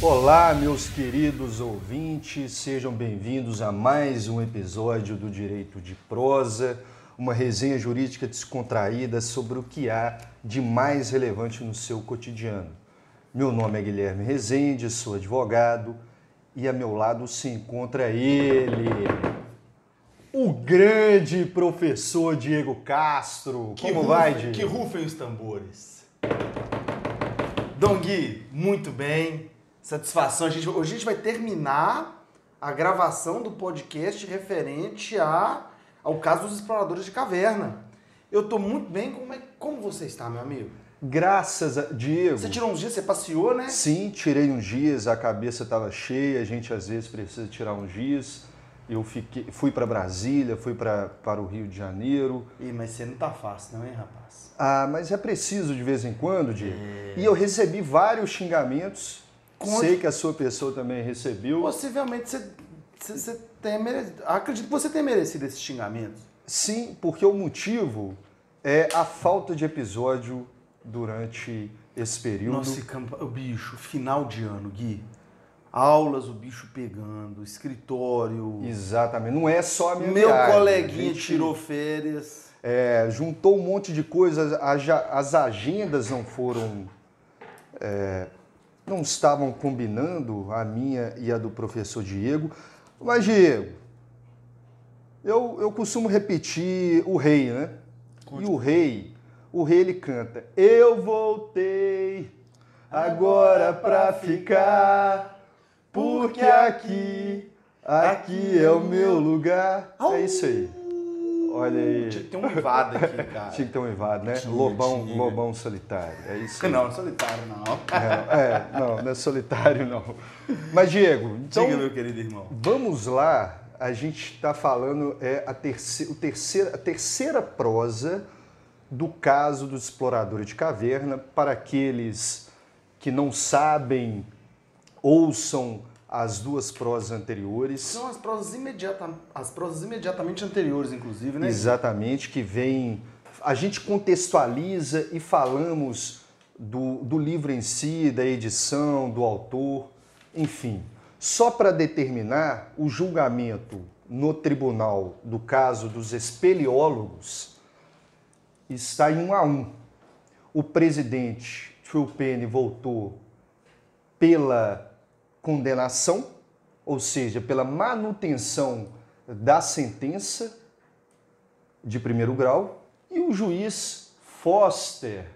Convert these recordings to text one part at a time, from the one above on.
Olá, meus queridos ouvintes, sejam bem-vindos a mais um episódio do Direito de Prosa, uma resenha jurídica descontraída sobre o que há de mais relevante no seu cotidiano. Meu nome é Guilherme Rezende, sou advogado e a meu lado se encontra ele, o grande professor Diego Castro. Que Como rufem- vai, Diego? Que rufem os tambores. Dom Gui, muito bem. Satisfação. A gente, hoje a gente vai terminar a gravação do podcast referente a, ao caso dos exploradores de caverna. Eu tô muito bem. Como, é, como você está, meu amigo? Graças a Diego. Você tirou uns dias, você passeou, né? Sim, tirei uns dias, a cabeça estava cheia, a gente às vezes precisa tirar uns dias. Eu fiquei, fui para Brasília, fui pra, para o Rio de Janeiro. Ih, mas você não tá fácil, não, hein, rapaz? Ah, mas é preciso de vez em quando, Diego. E eu recebi vários xingamentos. Conte. Sei que a sua pessoa também recebeu. Possivelmente você, você, você tenha merecido. Acredito que você tenha merecido esses xingamentos. Sim, porque o motivo é a falta de episódio durante esse período. Nossa, campa... o bicho, final de ano, Gui. Aulas, o bicho pegando, escritório. Exatamente, não é só a minha Meu viagem, coleguinha a gente- tirou férias. É, juntou um monte de coisas, as agendas não foram. é, não estavam combinando, a minha e a do professor Diego. Mas, Diego, eu, eu costumo repetir o rei, né? E o rei, o rei ele canta: Eu voltei agora pra ficar, porque aqui, aqui é o meu lugar. É isso aí. Olha aí. Tinha que ter um invado aqui, cara. Tinha que ter um invado, né? Tinha, lobão, tinha. lobão solitário. É isso aí. Não, solitário não. É, é, não, não é solitário, não. Mas, Diego, então, Diga, meu querido irmão. vamos lá. A gente está falando é a, terce, o terceira, a terceira prosa do caso dos exploradores de caverna. Para aqueles que não sabem, ouçam as duas prosas anteriores. São as prosas, imediata... as prosas imediatamente anteriores, inclusive, né? Exatamente, que vem. A gente contextualiza e falamos do, do livro em si, da edição, do autor, enfim. Só para determinar o julgamento no tribunal do caso dos espeleólogos está em um a um. O presidente Trupene votou pela condenação, ou seja, pela manutenção da sentença de primeiro grau, e o juiz Foster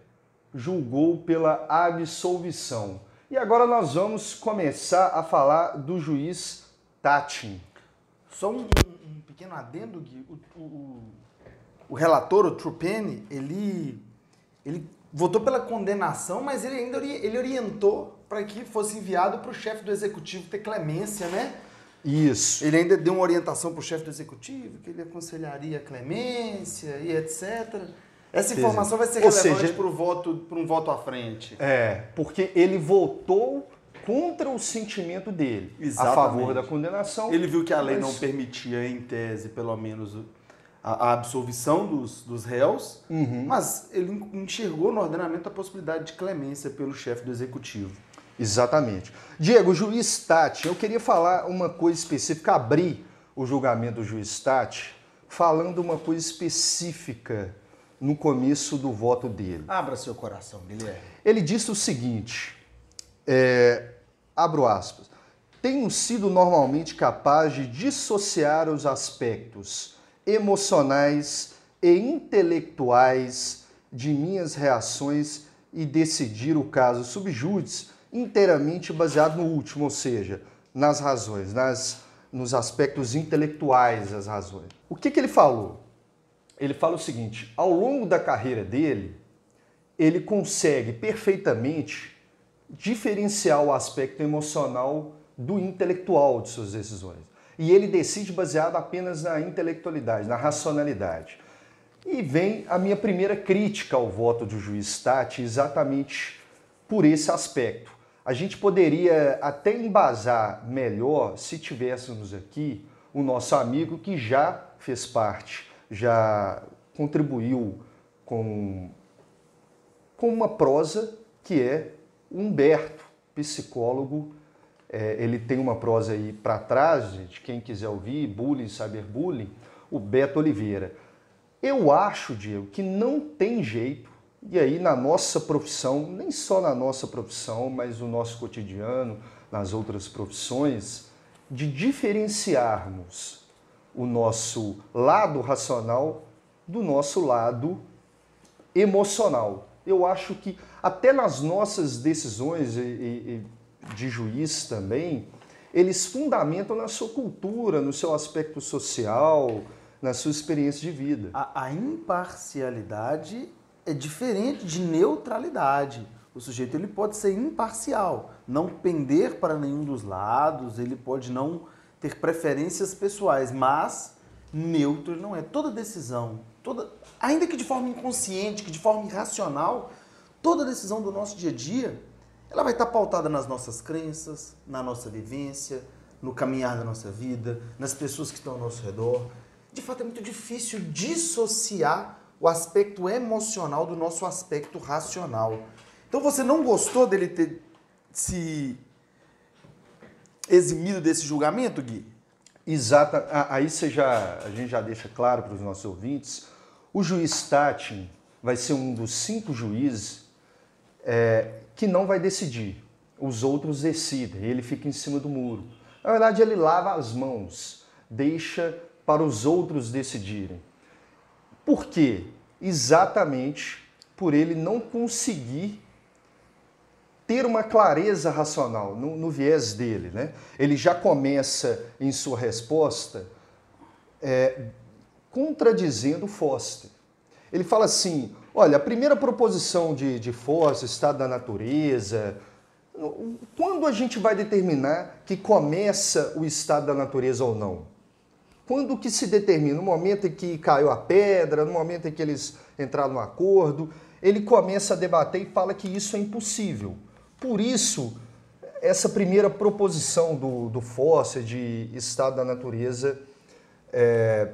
julgou pela absolvição. E agora nós vamos começar a falar do juiz Tatin. Só um, um- pequeno adendo, Gui. O- o- o relator, o Trupene, ele, ele votou pela condenação, mas ele ainda ele orientou para que fosse enviado para o chefe do executivo ter clemência, né? Isso. Ele ainda deu uma orientação para o chefe do executivo, que ele aconselharia a clemência e etc. Essa informação vai ser relevante para voto, para um voto à frente. É, porque ele votou contra o sentimento dele, a Exatamente. favor da condenação. Ele viu que a lei mas- não permitia, em tese, pelo menos, a, a absolvição dos, dos réus, Uhum. mas ele enxergou no ordenamento a possibilidade de clemência pelo chefe do executivo. Exatamente. Diego, o juiz Tati, eu queria falar uma coisa específica, abrir o julgamento do juiz Tati, falando uma coisa específica no começo do voto dele. Abra seu coração, Guilherme. Ele disse o seguinte, é, abro aspas, tenho sido normalmente capaz de dissociar os aspectos emocionais e intelectuais de minhas reações e decidir o caso subjúdice inteiramente baseado no último, ou seja, nas razões, nas, nos aspectos intelectuais das razões. O que, que ele falou? Ele fala o seguinte: ao longo da carreira dele, ele consegue perfeitamente diferenciar o aspecto emocional do intelectual de suas decisões. E ele decide baseado apenas na intelectualidade, na racionalidade. E vem a minha primeira crítica ao voto do juiz Tati exatamente por esse aspecto. a gente poderia até embasar melhor se tivéssemos aqui o nosso amigo que já fez parte, já contribuiu com, com uma prosa que é Humberto, psicólogo. É, ele tem uma prosa aí para trás, gente, quem quiser ouvir, Bullying, Saber Bullying, o Beto Oliveira. Eu acho, Diego, que não tem jeito e aí, na nossa profissão, nem só na nossa profissão, mas no nosso cotidiano, nas outras profissões, de diferenciarmos o nosso lado racional do nosso lado emocional. Eu acho que até nas nossas decisões de juiz também, eles fundamentam na sua cultura, no seu aspecto social, na sua experiência de vida. A, a imparcialidade é diferente de neutralidade. O sujeito ele pode ser imparcial, não pender para nenhum dos lados, ele pode não ter preferências pessoais, mas neutro não é. Toda decisão, toda, ainda que de forma inconsciente, que de forma irracional, toda decisão do nosso dia a dia, ela vai estar pautada nas nossas crenças, na nossa vivência, no caminhar da nossa vida, nas pessoas que estão ao nosso redor. De fato, é muito difícil dissociar o aspecto emocional do nosso aspecto racional. Então você não gostou dele ter se eximido desse julgamento, Gui? Exata. Aí você já, a gente já deixa claro para os nossos ouvintes, o juiz Tatin vai ser um dos cinco juízes é, que não vai decidir. Os outros decidem, ele fica em cima do muro. Na verdade, ele lava as mãos, deixa para os outros decidirem. Por quê? Exatamente por ele não conseguir ter uma clareza racional no, no viés dele. Né? Ele já começa em sua resposta é, contradizendo Foster. Ele fala assim: olha, a primeira proposição de, de Foster, estado da natureza, quando a gente vai determinar que começa o estado da natureza ou não? Quando que se determina? No momento em que caiu a pedra, no momento em que eles entraram no acordo, ele começa a debater e fala que isso é impossível. Por isso, essa primeira proposição do, do Foster de estado da natureza é,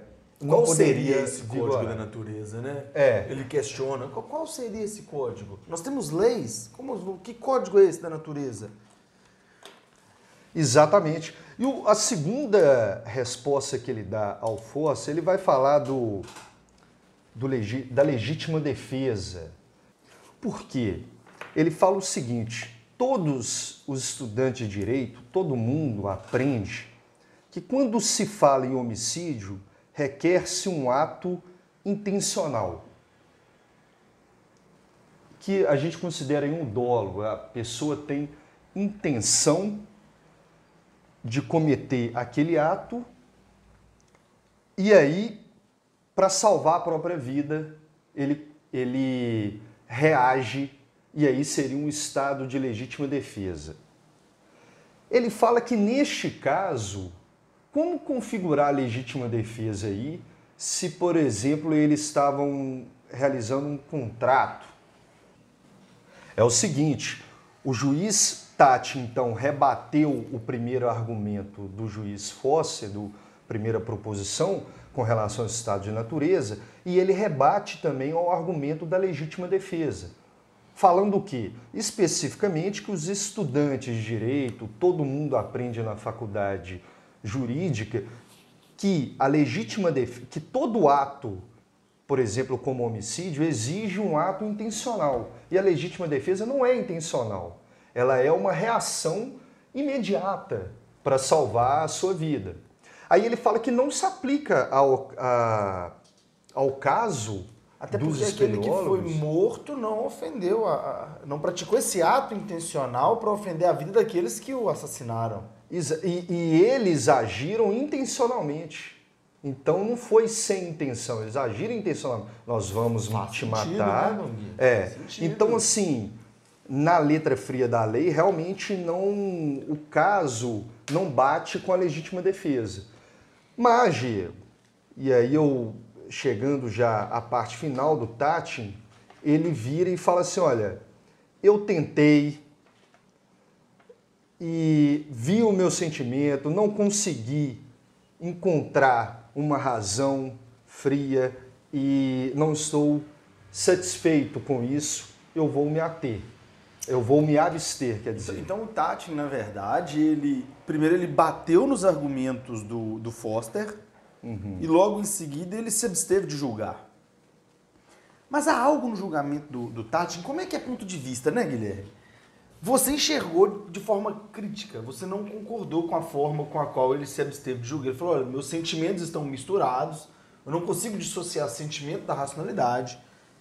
qual seria esse vigorar. código da natureza, né? É. Ele questiona qual, qual, seria esse código. Nós temos leis. Como, que código é esse da natureza? Exatamente. E o, a segunda resposta que ele dá ao Fossa, ele vai falar do, do legi, da legítima defesa. Por quê? Ele fala o seguinte: todos os estudantes de direito, todo mundo aprende que quando se fala em homicídio, requer-se um ato intencional. Que a gente considera um dolo, a pessoa tem intenção de cometer aquele ato e aí, para salvar a própria vida, ele, ele reage e aí seria um estado de legítima defesa. Ele fala que neste caso, como configurar a legítima defesa aí, se, por exemplo, eles estavam realizando um contrato? É o seguinte, o juiz Tati, então, rebateu o primeiro argumento do juiz Fosse, do primeira proposição, com relação ao estado de natureza, e ele rebate também ao argumento da legítima defesa. Falando o quê? Especificamente que os estudantes de direito, todo mundo aprende na faculdade jurídica, que a legítima defesa, que todo ato, por exemplo, como homicídio, exige um ato intencional. E a legítima defesa não é intencional ela é uma reação imediata para salvar a sua vida. Aí ele fala que não se aplica ao, a, ao caso até dos porque aquele que foi morto não ofendeu, a, a, não praticou esse ato intencional para ofender a vida daqueles que o assassinaram. E, e, eles agiram intencionalmente. Então não foi sem intenção, eles agiram intencionalmente. Nós vamos Faz te sentido, matar. Né, é. Então assim, na letra fria da lei, realmente não o caso não bate com a legítima defesa. Mas, Diego, e aí eu chegando já à parte final do Tati, ele vira e fala assim: olha, eu tentei, e vi o meu sentimento, não consegui encontrar uma razão fria e não estou satisfeito com isso, eu vou me ater. Eu vou me abster, quer dizer. Então o Tati, na verdade, ele primeiro ele bateu nos argumentos do, do Foster uhum. e logo em seguida ele se absteve de julgar. Mas há algo no julgamento do, do Tati, como é que é ponto de vista, né, Guilherme? Você enxergou de forma crítica, você não concordou com a forma com a qual ele se absteve de julgar. Ele falou: olha, meus sentimentos estão misturados, eu não consigo dissociar sentimento da racionalidade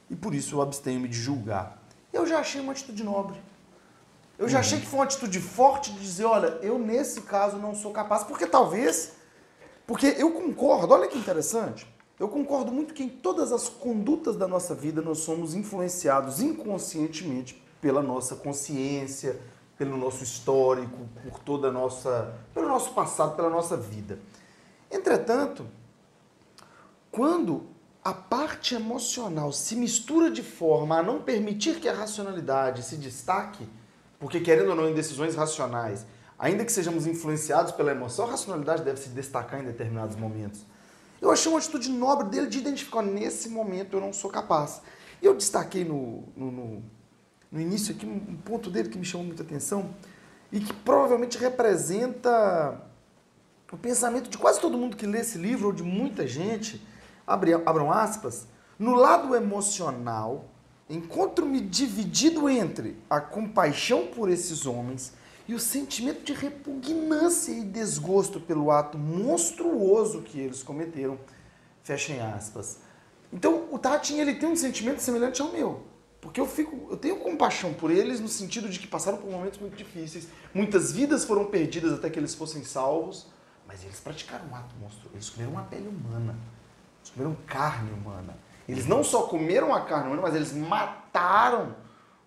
e por isso eu abstenho-me de julgar. Eu já achei uma atitude nobre. Eu já uhum. achei que foi uma atitude forte de dizer: olha, eu nesse caso não sou capaz, porque talvez. Porque eu concordo, olha que interessante. Eu concordo muito que em todas as condutas da nossa vida nós somos influenciados inconscientemente pela nossa consciência, pelo nosso histórico, por toda nossa, pelo nosso passado, pela nossa vida. Entretanto, quando a parte emocional se mistura de forma a não permitir que a racionalidade se destaque, porque querendo ou não em decisões racionais, ainda que sejamos influenciados pela emoção, a racionalidade deve se destacar em determinados momentos. Eu achei uma atitude nobre dele de identificar, nesse momento eu não sou capaz. Eu destaquei no, no, no no início aqui um ponto dele que me chamou muita atenção e que provavelmente representa o pensamento de quase todo mundo que lê esse livro, ou de muita gente, abre, abram aspas, no lado emocional, encontro-me dividido entre a compaixão por esses homens e o sentimento de repugnância e desgosto pelo ato monstruoso que eles cometeram. Fechem aspas. Então, o Tatin ele tem um sentimento semelhante ao meu. Porque eu fico, eu tenho compaixão por eles no sentido de que passaram por momentos muito difíceis. Muitas vidas foram perdidas até que eles fossem salvos, mas eles praticaram um ato monstruoso. Eles comeram uma pele humana. Eles comeram carne humana. Eles não só comeram a carne humana, mas eles mataram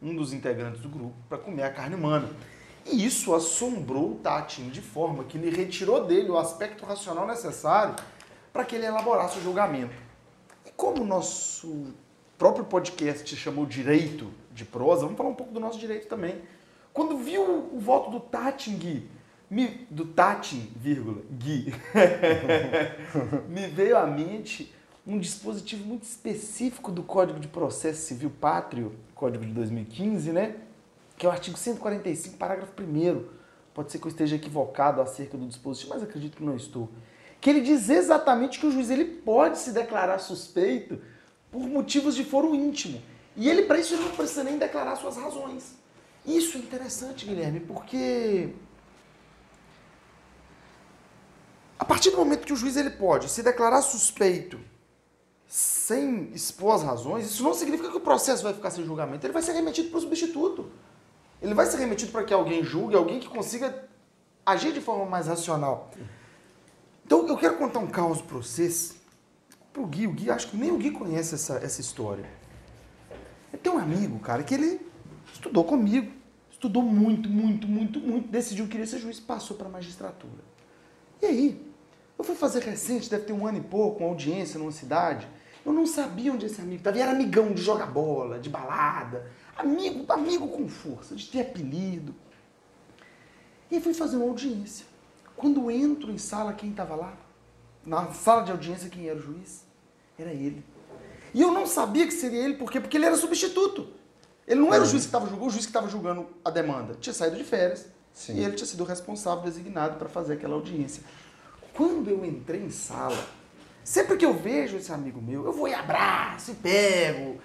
um dos integrantes do grupo para comer a carne humana. E isso assombrou o Tatin de forma que ele retirou dele o aspecto racional necessário para que ele elaborasse o julgamento. E como o nosso próprio podcast chamou Direito de Prosa, vamos falar um pouco do nosso direito também. Quando viu o voto do Tating, me, do Tatin, vírgula, Gui, me veio à mente um dispositivo muito específico do Código de Processo Civil Pátrio, Código de 2015, né? Que é o artigo 145, parágrafo 1 Pode ser que eu esteja equivocado acerca do dispositivo, mas acredito que não estou. Que ele diz exatamente que o juiz ele pode se declarar suspeito por motivos de foro íntimo. E ele, para isso, ele não precisa nem declarar suas razões. Isso é interessante, Guilherme, porque a partir do momento que o juiz ele pode se declarar suspeito sem expor as razões, isso não significa que o processo vai ficar sem julgamento. Ele vai ser remetido para o substituto. Ele vai ser remetido para que alguém julgue, alguém que consiga agir de forma mais racional. Então, eu quero contar um caos para vocês pro Gui. O Gui, acho que nem o Gui conhece essa, essa história. Eu tenho um amigo, cara, que ele estudou comigo. Estudou muito, muito, muito, muito. Decidiu que queria ser juiz, passou para magistratura. E aí? Eu fui fazer recente, deve ter um ano e pouco, uma audiência numa cidade. Eu não sabia onde esse amigo estava. Era amigão de jogar bola, de balada. Amigo, amigo com força, de ter apelido. E fui fazer uma audiência. Quando entro em sala, quem estava lá? Na sala de audiência quem era o juiz? Era ele. E eu não sabia que seria ele, por quê? Porque ele era substituto. Ele não era o juiz que estava julgando, o juiz que estava julgando a demanda. Tinha saído de férias. Sim. E ele tinha sido o responsável designado para fazer aquela audiência. Quando eu entrei em sala, sempre que eu vejo esse amigo meu, eu vou e abraço, e pego,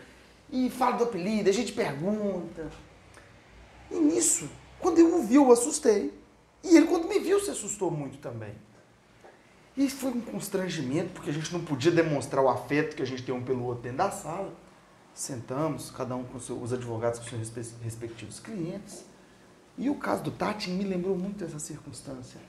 e falo do apelido, a gente pergunta. E nisso, quando eu o vi, eu assustei. E ele, quando me viu, se assustou muito também. E foi um constrangimento, porque a gente não podia demonstrar o afeto que a gente tem um pelo outro dentro da sala. Sentamos, cada um com os advogados com seus respectivos clientes. E o caso do Tati me lembrou muito dessa circunstância.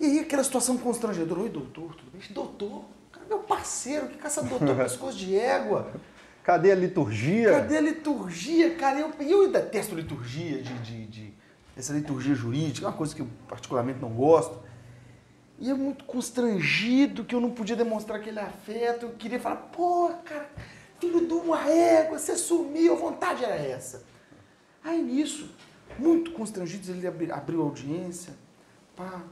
E aí aquela situação constrangedora. Oi, doutor, tudo bem? Doutor, cara, meu parceiro, que caça doutor pescoço de égua. Cadê a liturgia? Cadê a liturgia, cara? Eu, eu detesto liturgia, de, de, de, essa liturgia jurídica, é uma coisa que eu particularmente não gosto. E eu muito constrangido que eu não podia demonstrar aquele afeto. Eu queria falar, pô, cara, filho de uma égua, você sumiu, a vontade era essa. Aí nisso, Muito constrangidos, ele abri- abriu a audiência. Pá.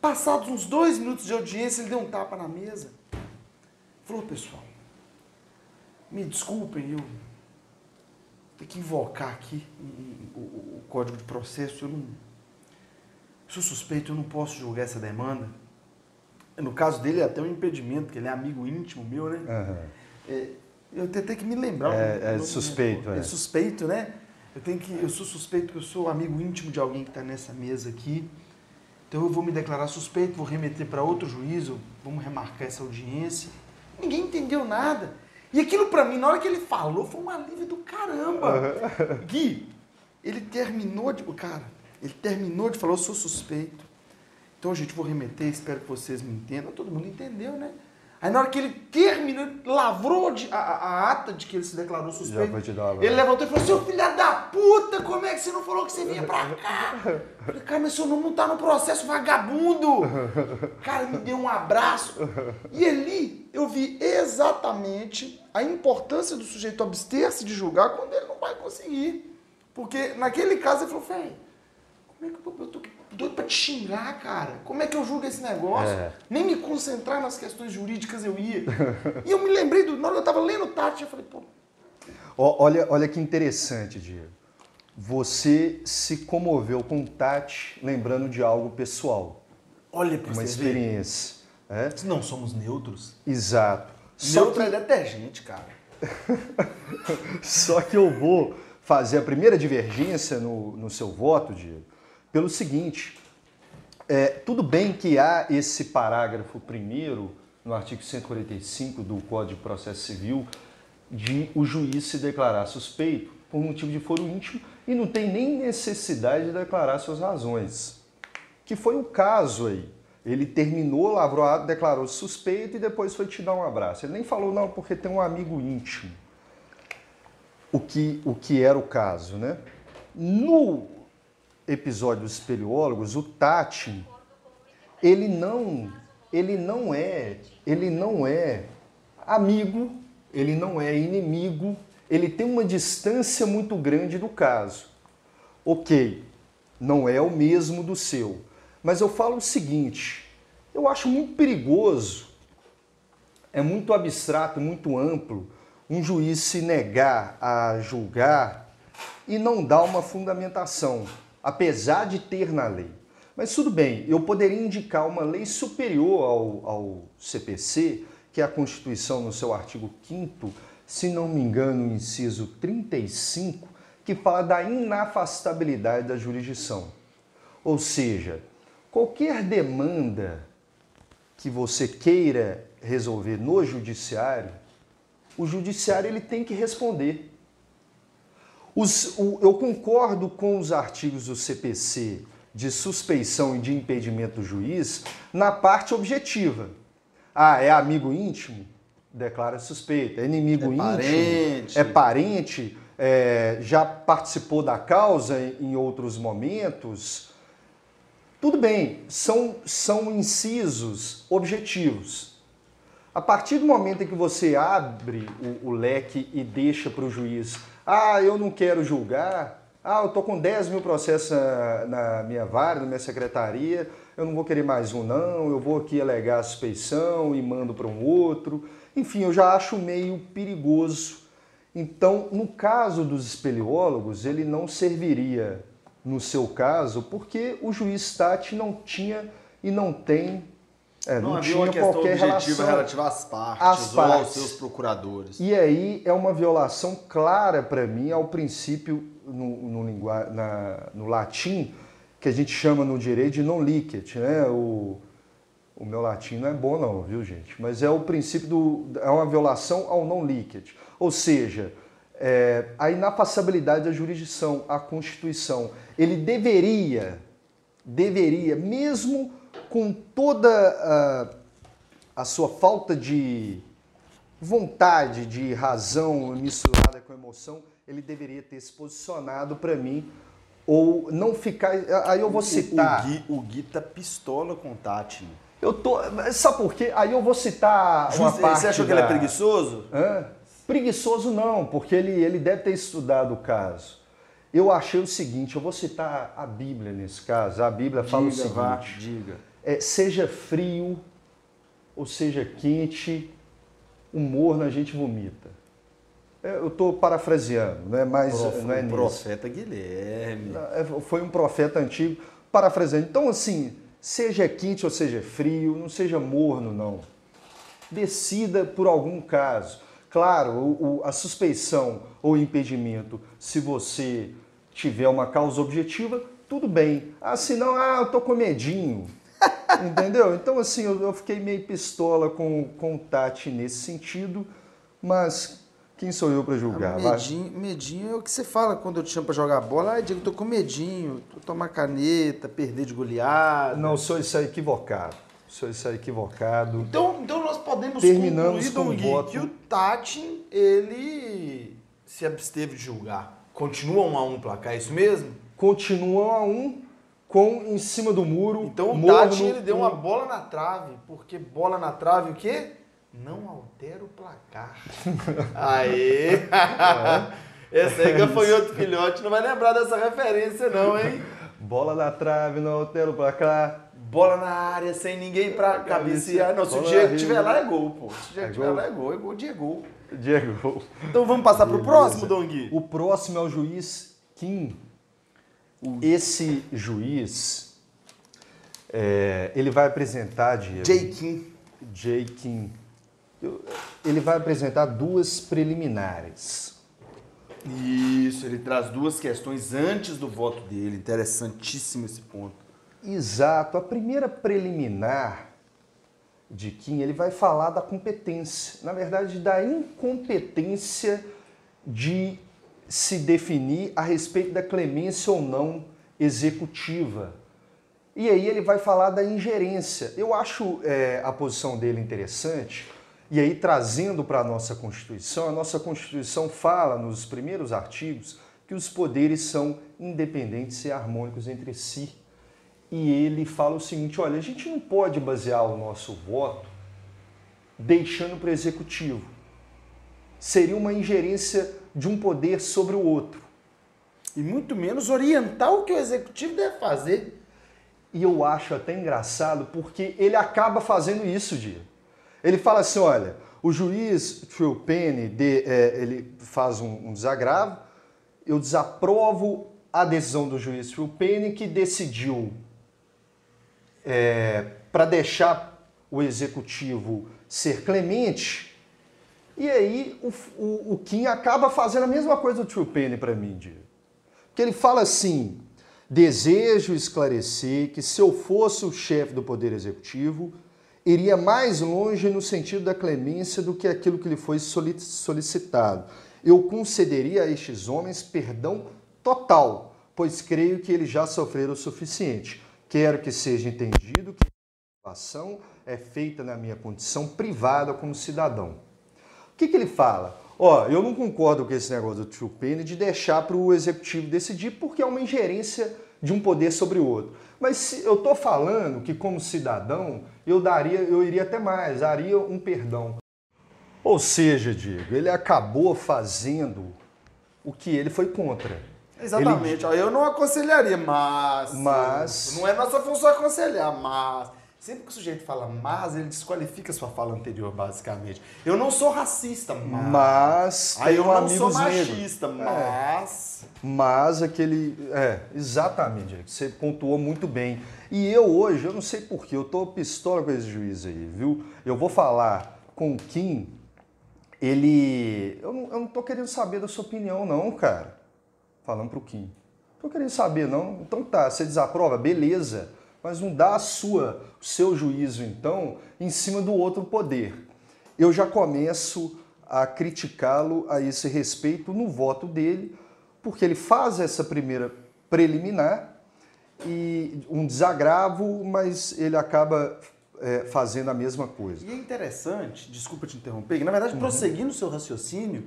Passados uns dois minutos de audiência, ele deu um tapa na mesa. Falou, pessoal, me desculpem, eu tenho que invocar aqui o, o- o código de processo. Eu não sou suspeito, eu não posso julgar essa demanda. No caso dele, é até um impedimento, porque ele é amigo íntimo meu, né? Aham. É, eu tenho até que me lembrar. É- é suspeito, é. É suspeito, né? Eu tenho que, eu sou suspeito que eu sou amigo íntimo de alguém que está nessa mesa aqui. Então eu vou me declarar suspeito, vou remeter para outro juízo, vamos remarcar essa audiência. Ninguém entendeu nada. E aquilo para mim, na hora que ele falou, foi um alívio do caramba. Gui, ele terminou de. Cara, ele terminou de falar, eu sou suspeito. Então, gente, vou remeter, espero que vocês me entendam. Todo mundo entendeu, né? Aí na hora que ele terminou, ele lavrou de- a, a- ata de que ele se declarou suspeito. ele levantou e falou, seu filho da puta, como é que você não falou que você vinha pra cá? Eu falei, cara, mas seu nome não tá no processo, vagabundo. Cara, me deu um abraço. E ali eu vi exatamente a importância do sujeito abster-se de julgar quando ele não vai conseguir. Porque naquele caso ele falou, velho, como é que eu, eu tô doido pra te xingar, cara? Como é que eu julgo esse negócio? É. Nem me concentrar nas questões jurídicas eu ia. e eu me lembrei, do, na hora que eu tava lendo o Tati, eu falei, pô, Olha, olha que interessante, Diego. Você se comoveu com o Tati lembrando de algo pessoal, olha pra uma experiência. é? Se não somos neutros. Exato. Só Neutro que, é detergente, cara. só que eu vou fazer a primeira divergência no, no seu voto, Diego, pelo seguinte. É, tudo bem que há esse parágrafo primeiro no artigo 145 do Código de Processo Civil de o juiz se declarar suspeito por motivo de foro íntimo e não tem nem necessidade de declarar suas razões. Que foi o caso aí. Ele terminou, lavrou a declarou suspeito e depois foi te dar um abraço. Ele nem falou, não, porque tem um amigo íntimo. O que, o que era o caso, né? No episódio dos espeleólogos, o Tati, ele não, ele não é, ele não é amigo, ele não é inimigo, ele tem uma distância muito grande do caso. Ok, não é o mesmo do seu. Mas eu falo o seguinte, eu acho muito perigoso, é muito abstrato, muito amplo, um juiz se negar a julgar e não dar uma fundamentação, apesar de ter na lei. Mas tudo bem, eu poderia indicar uma lei superior ao, ao CPC, que é a Constituição, no seu artigo 5, se não me engano, inciso 35, que fala da inafastabilidade da jurisdição. Ou seja, qualquer demanda que você queira resolver no judiciário, o judiciário ele tem que responder. Os- o- eu concordo com os artigos do CPC de suspeição e de impedimento do juiz na parte objetiva. Ah, é amigo íntimo? Declara suspeito. É inimigo É íntimo? parente. É parente? É, já participou da causa em outros momentos? Tudo bem, são, são incisos objetivos. A partir do momento em que você abre o, o leque e deixa para o juiz, ah, eu não quero julgar, ah, eu estou com 10 mil processos na, minha vara, na minha secretaria, eu não vou querer mais um não, eu vou aqui alegar a suspeição e mando para um outro. Enfim, eu já acho meio perigoso. Então, no caso dos espeleólogos, ele não serviria no seu caso, porque o juiz Tati não tinha e não tem, é, não, Não, havia tinha uma questão qualquer objetiva relação. relativa às partes Às ou aos seus procuradores. E aí é uma violação clara para mim ao princípio no, no, lingua- na- no latim, que a gente chama no direito de non licet, né? O, o meu latim não é bom não, viu gente? Mas é o princípio do... é uma violação ao non licet. Ou seja, é, a inapassabilidade da jurisdição, a Constituição. Ele deveria, deveria, mesmo com toda a, a sua falta de vontade, de razão misturada com emoção, ele deveria ter se posicionado para mim ou não ficar. Aí eu vou citar. O, o, Gui, o Gui tá pistola com o Tati. né? Eu tô. Sabe por quê? Aí eu vou citar uma Juiz- parte. Você achou que ele é da- preguiçoso? Hã? Preguiçoso não, porque ele, ele deve ter estudado o caso. Eu achei o seguinte, eu vou citar a Bíblia nesse caso. A Bíblia fala diga, o vá, seguinte: diga. É, seja frio ou seja quente, o morno a gente vomita. É, eu estou parafraseando, não é mais Prof- não é o nisso. profeta Guilherme. É, Foi um profeta antigo, parafraseando. Então, assim, seja quente ou seja frio, não seja morno, não. Decida por algum caso. Claro, o- o- a suspeição ou impedimento, se você tiver uma causa objetiva, tudo bem. Ah, se não, ah, eu tô com medinho. Entendeu? Então, assim, eu, eu fiquei meio pistola com, com o Tati nesse sentido, mas quem sou eu para julgar? Vai. medinho, medinho é o que você fala quando eu te chamo pra jogar bola. Ah, Diego, tô com medinho. Tô tomar caneta, perder de goleada. Não, sou isso aí equivocado. Sou isso aí equivocado. Então, então nós podemos Terminamos concluir, com voto. que o Tati, ele se absteve de julgar. Continua um a um placar, é isso mesmo? Continuam a um com em cima do muro. Então o Tati, ele deu um- uma bola na trave, porque bola na trave o quê? Não altera o placar. Aê! Esse aí gafanhoto filhote não vai lembrar dessa referência não, hein? Bola na trave, não altera o placar. Bola na área, sem ninguém pra cabecear. Não, se o Diego estiver lá é gol, pô. Se o Diego É estiver gol? lá é gol, é gol, Diego. Diego. Então vamos passar pro próximo, Dom Gui. O próximo é o juiz Kim. Esse juiz, é, ele vai apresentar, Diego. Jay Kim. Kim. Ele vai apresentar duas preliminares. Isso, ele traz duas questões antes do voto dele. Interessantíssimo esse ponto. Exato. A primeira preliminar de Kim, ele vai falar da competência, na verdade, da incompetência de se definir a respeito da clemência ou não executiva. E aí ele vai falar da ingerência. Eu acho é, a posição dele interessante, e aí trazendo para a nossa Constituição, a nossa Constituição fala nos primeiros artigos que os poderes são independentes e harmônicos entre si. E ele fala o seguinte: olha, a gente não pode basear o nosso voto deixando para o executivo. Seria uma ingerência de um poder sobre o outro. E muito menos orientar o que o executivo deve fazer. E eu acho até engraçado porque ele acaba fazendo isso, Dia. Ele fala assim: olha, o juiz Phil Penny de, é, ele faz um, um desagravo, eu desaprovo a decisão do juiz Phil Penny que decidiu para deixar o executivo ser clemente. E aí o, o, o Kim acaba fazendo a mesma coisa do Penny para mim, Dia. Porque ele fala assim: desejo esclarecer que se eu fosse o chefe do Poder Executivo, iria mais longe no sentido da clemência do que aquilo que lhe foi soli- solicitado. Eu concederia a estes homens perdão total, pois creio que eles já sofreram o suficiente. Quero que seja entendido que a ação é feita na minha condição privada como cidadão. O que, que ele fala? Ó, eu não concordo com esse negócio do Tio Penny de deixar para o executivo decidir, porque é uma ingerência de um poder sobre o outro. Mas se eu estou falando que, como cidadão, eu daria, eu iria até mais, daria um perdão. Ou seja, Diego, ele acabou fazendo o que ele foi contra. Exatamente. Ó, Eu não aconselharia, mas. Mas- Não é nossa função aconselhar, mas. Sempre que o sujeito fala mas, ele desqualifica sua fala anterior, basicamente. Eu não sou racista, mas. Mas Aí eu não sou amigos negros. machista, É. mas. Mas aquele. É, exatamente, você pontuou muito bem. E eu hoje, eu não sei porquê, eu tô pistola com esse juiz aí, viu? Eu vou falar com o Kim, ele. Eu não, eu não tô querendo saber da sua opinião, não, cara. Falando pro Kim. Tô querendo saber, não. Então tá, você desaprova, beleza. Mas não dá a sua, o seu juízo, então, em cima do outro poder. Eu já começo a criticá-lo a esse respeito no voto dele, porque ele faz essa primeira preliminar e um desagravo, mas ele acaba é, fazendo a mesma coisa. E é interessante, desculpa te interromper, que na verdade, Uhum. prosseguindo o seu raciocínio,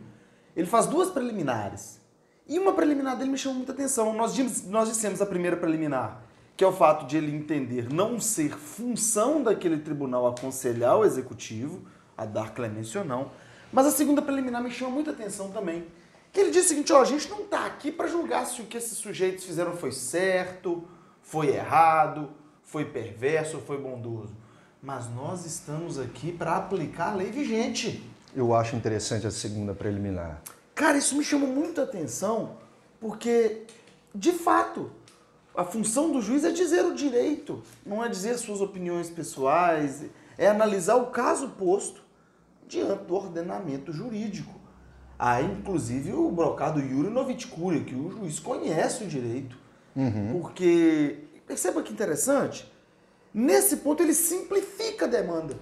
ele faz duas preliminares. E uma preliminar dele me chamou muita atenção. Nós, nós dissemos a primeira preliminar, que é o fato de ele entender não ser função daquele tribunal aconselhar o executivo a dar clemência ou não. Mas a segunda preliminar me chama muita atenção também, Que ele diz o seguinte, ó, a gente não está aqui para julgar se o que esses sujeitos fizeram foi certo, foi errado, foi perverso, foi bondoso. Mas nós estamos aqui para aplicar a lei vigente. Eu acho interessante a segunda preliminar. Cara, isso me chamou muita atenção, porque, de fato, a função do juiz é dizer o direito, não é dizer suas opiniões pessoais, é analisar o caso posto diante do ordenamento jurídico. Há, inclusive, o brocado Yuri Novitkuria, que o juiz conhece o direito, uhum. porque, perceba que interessante, nesse ponto ele simplifica a demanda.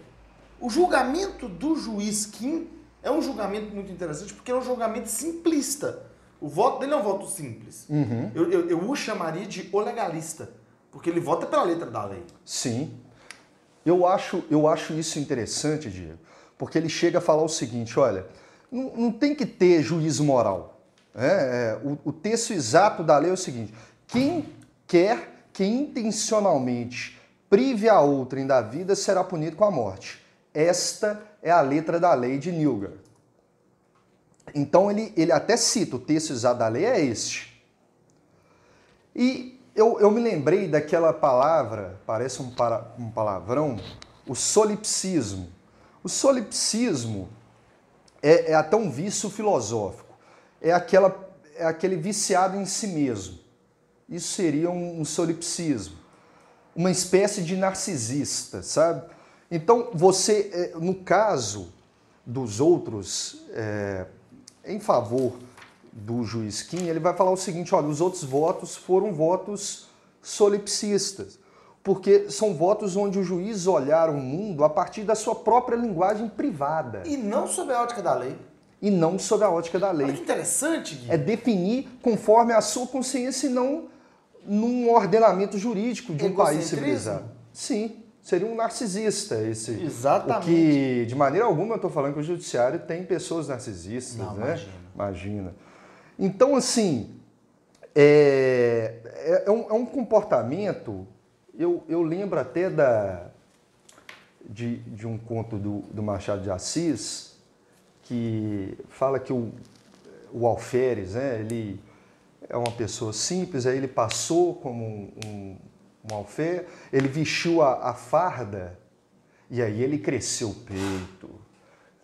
O julgamento do juiz Kim é um julgamento muito interessante porque é um julgamento simplista. O voto dele é um voto simples. Uhum. Eu, eu, eu, o chamaria de o legalista, porque ele vota pela letra da lei. Sim. Eu acho, eu acho isso interessante, Diego, porque ele chega a falar o seguinte: olha, não, não tem que ter juízo moral. É, é, o, o texto exato da lei é o seguinte: quem quer que intencionalmente prive a outrem da vida será punido com a morte. Esta é a letra da lei de Newgard. Então ele, ele até cita, o texto exato da lei é este. E eu, eu me lembrei daquela palavra, parece um, para, um palavrão, o solipsismo. O solipsismo é, é até um vício filosófico. É, aquela, é aquele viciado em si mesmo. Isso seria um, um solipsismo. Uma espécie de narcisista, sabe? Então, você, é, no caso dos outros, é, em favor do juiz Kim, ele vai falar o seguinte: olha, os outros votos foram votos solipsistas, porque são votos onde o juiz olhar o mundo a partir da sua própria linguagem privada. E não sob a ótica da lei. E não sob a ótica da lei. Olha que interessante, Gui. É definir conforme a sua consciência e não num ordenamento jurídico de um país civilizado. Sim seria um narcisista esse. Exatamente. O que, de maneira alguma, eu estou falando que o judiciário tem pessoas narcisistas, Não, né? Imagina. imagina. Então, assim, é, é, é, um, é um, comportamento. Eu, eu lembro até da, de, de um conto do, do Machado de Assis que fala que o, o alferes, né, ele é uma pessoa simples, aí ele passou como um, um Malfé, ele vestiu a, a, farda e aí ele cresceu o peito,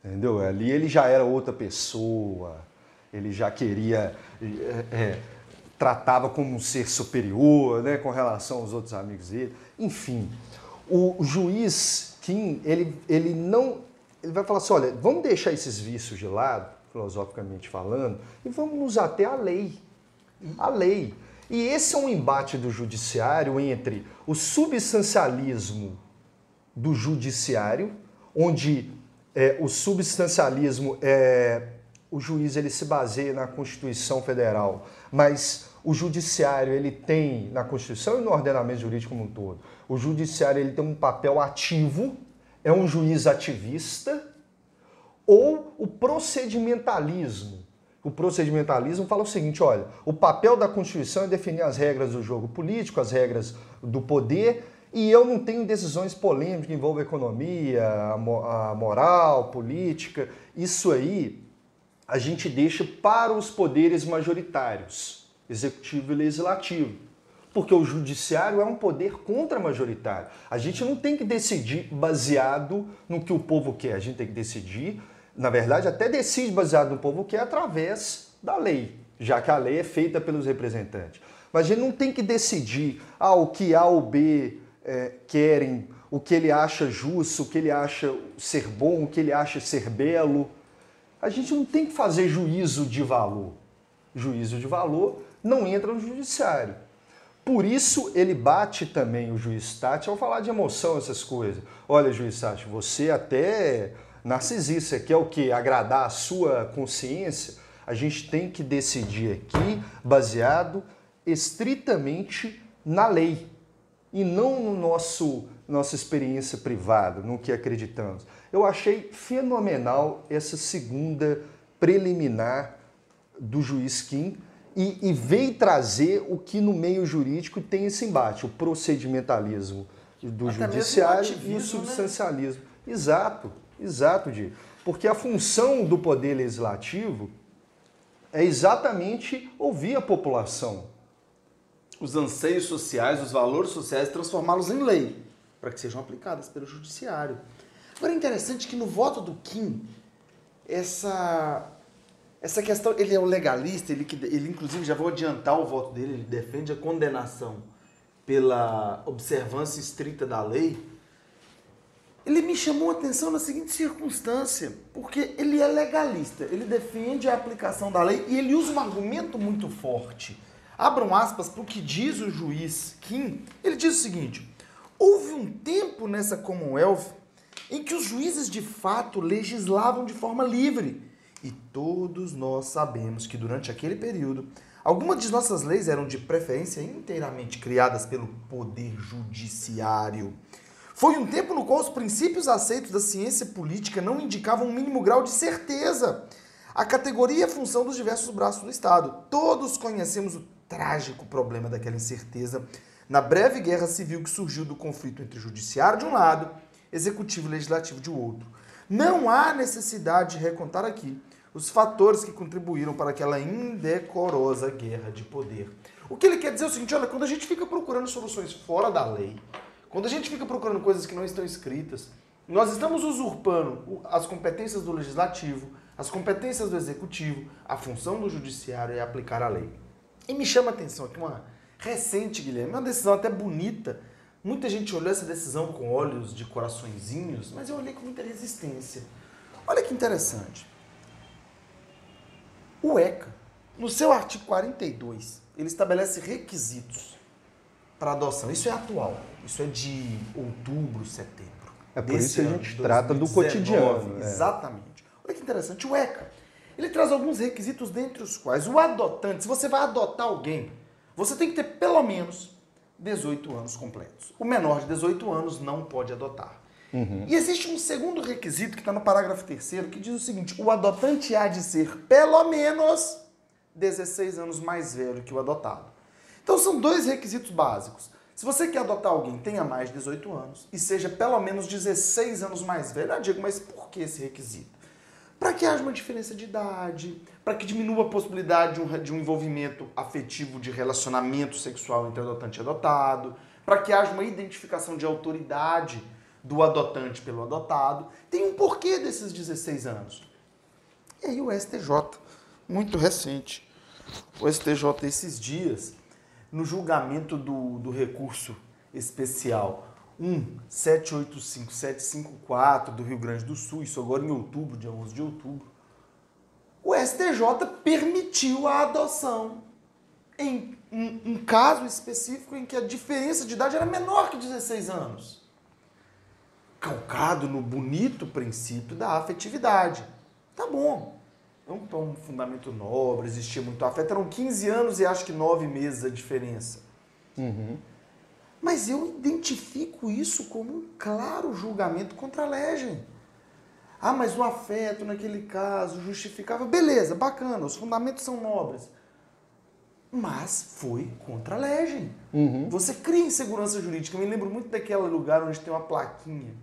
entendeu? Ali ele já era outra pessoa, ele já queria, é, é, tratava como um ser superior, né, com relação aos outros amigos dele. Enfim, o, juiz Kim, ele, ele não, ele vai falar assim, olha, vamos deixar esses vícios de lado, filosoficamente falando, e vamos nos até a lei. A lei. E esse é um embate do judiciário entre o substancialismo do judiciário, onde é, o substancialismo é o juiz ele se baseia na Constituição Federal, mas o judiciário ele tem na Constituição e no ordenamento jurídico como um todo. O judiciário ele tem um papel ativo, é um juiz ativista, ou o procedimentalismo, o procedimentalismo fala o seguinte: olha, o papel da Constituição é definir as regras do jogo político, as regras do poder, e eu não tenho decisões polêmicas que envolvam economia, a moral, política. Isso aí a gente deixa para os poderes majoritários, executivo e legislativo. Porque o judiciário é um poder contra-majoritário. A gente não tem que decidir baseado no que o povo quer, a gente tem que decidir na verdade, até decide baseado no povo que é através da lei, já que a lei é feita pelos representantes. Mas a gente não tem que decidir ah, o que A ou B é, querem, o que ele acha justo, o que ele acha ser bom, o que ele acha ser belo. A gente não tem que fazer juízo de valor. Juízo de valor não entra no judiciário. Por isso ele bate também o juiz Tati ao falar de emoção, essas coisas. Olha, juiz Tati, você até narcisista, que é o que? Agradar a sua consciência, a gente tem que decidir aqui baseado estritamente na lei e não no nosso nossa experiência privada, no que acreditamos. Eu achei fenomenal essa segunda preliminar do juiz Kim e, e veio trazer o que no meio jurídico tem esse embate, o procedimentalismo do Até judiciário e o né? substancialismo. Né? Exato. Exato, Di. Porque a função do poder legislativo é exatamente ouvir a população. Os anseios sociais, os valores sociais, transformá-los em lei, para que sejam aplicadas pelo judiciário. Agora é interessante que no voto do Kim, essa, essa questão, ele é o legalista, ele, ele inclusive, já vou adiantar o voto dele, ele defende a condenação pela observância estrita da lei, ele me chamou a atenção na seguinte circunstância, porque ele é legalista, ele defende a aplicação da lei e ele usa um argumento muito forte. Abram aspas para o que diz o juiz Kim. Ele diz o seguinte: houve um tempo nessa Commonwealth em que os juízes de fato legislavam de forma livre. E todos nós sabemos que durante aquele período, algumas de nossas leis eram de preferência inteiramente criadas pelo poder judiciário. Foi um tempo no qual os princípios aceitos da ciência política não indicavam um mínimo grau de certeza. A categoria e a função dos diversos braços do Estado. Todos conhecemos o trágico problema daquela incerteza na breve guerra civil que surgiu do conflito entre judiciário de um lado, executivo e legislativo de outro. Não há necessidade de recontar aqui os fatores que contribuíram para aquela indecorosa guerra de poder. O que ele quer dizer é o seguinte: olha, quando a gente fica procurando soluções fora da lei, quando a gente fica procurando coisas que não estão escritas, nós estamos usurpando as competências do legislativo, as competências do executivo, a função do judiciário é aplicar a lei. E me chama a atenção aqui uma recente, Guilherme, uma decisão até bonita. Muita gente olhou essa decisão com olhos de coraçõezinhos, mas eu olhei com muita resistência. Olha que interessante. O ECA, no seu artigo 42, ele estabelece requisitos para adoção. Isso é atual. Isso é de outubro, setembro. É por isso que a gente trata do cotidiano. É. Exatamente. Olha que interessante. O ECA, ele traz alguns requisitos, dentre os quais o adotante, se você vai adotar alguém, você tem que ter pelo menos 18 anos completos. O menor de 18 anos não pode adotar. Uhum. E existe um segundo requisito que está no parágrafo terceiro que diz o seguinte: o adotante há de ser pelo menos 16 anos mais velho que o adotado. Então são dois requisitos básicos. Se você quer adotar alguém tenha mais de 18 anos e seja pelo menos 16 anos mais velho, eu digo, mas por que esse requisito? Para que haja uma diferença de idade, para que diminua a possibilidade de um, de um envolvimento afetivo de relacionamento sexual entre adotante e adotado, para que haja uma identificação de autoridade do adotante pelo adotado. Tem um porquê desses 16 anos. E aí o STJ, muito recente, o STJ esses dias, no julgamento do, do recurso especial 1785754 do Rio Grande do Sul, isso agora em outubro, dia 11 de outubro, o STJ permitiu a adoção em um, um, caso específico em que a diferença de idade era menor que 16 anos. Calcado no bonito princípio da afetividade. Tá bom. É um, um fundamento nobre, existia muito afeto. Eram 15 anos e acho que 9 meses a diferença. Uhum. Mas eu identifico isso como um claro julgamento contra a legem. Ah, mas o afeto naquele caso justificava. Beleza, bacana, os fundamentos são nobres. Mas foi contra a legem. Uhum. Você cria insegurança jurídica. Eu me lembro muito daquele lugar onde tem uma plaquinha.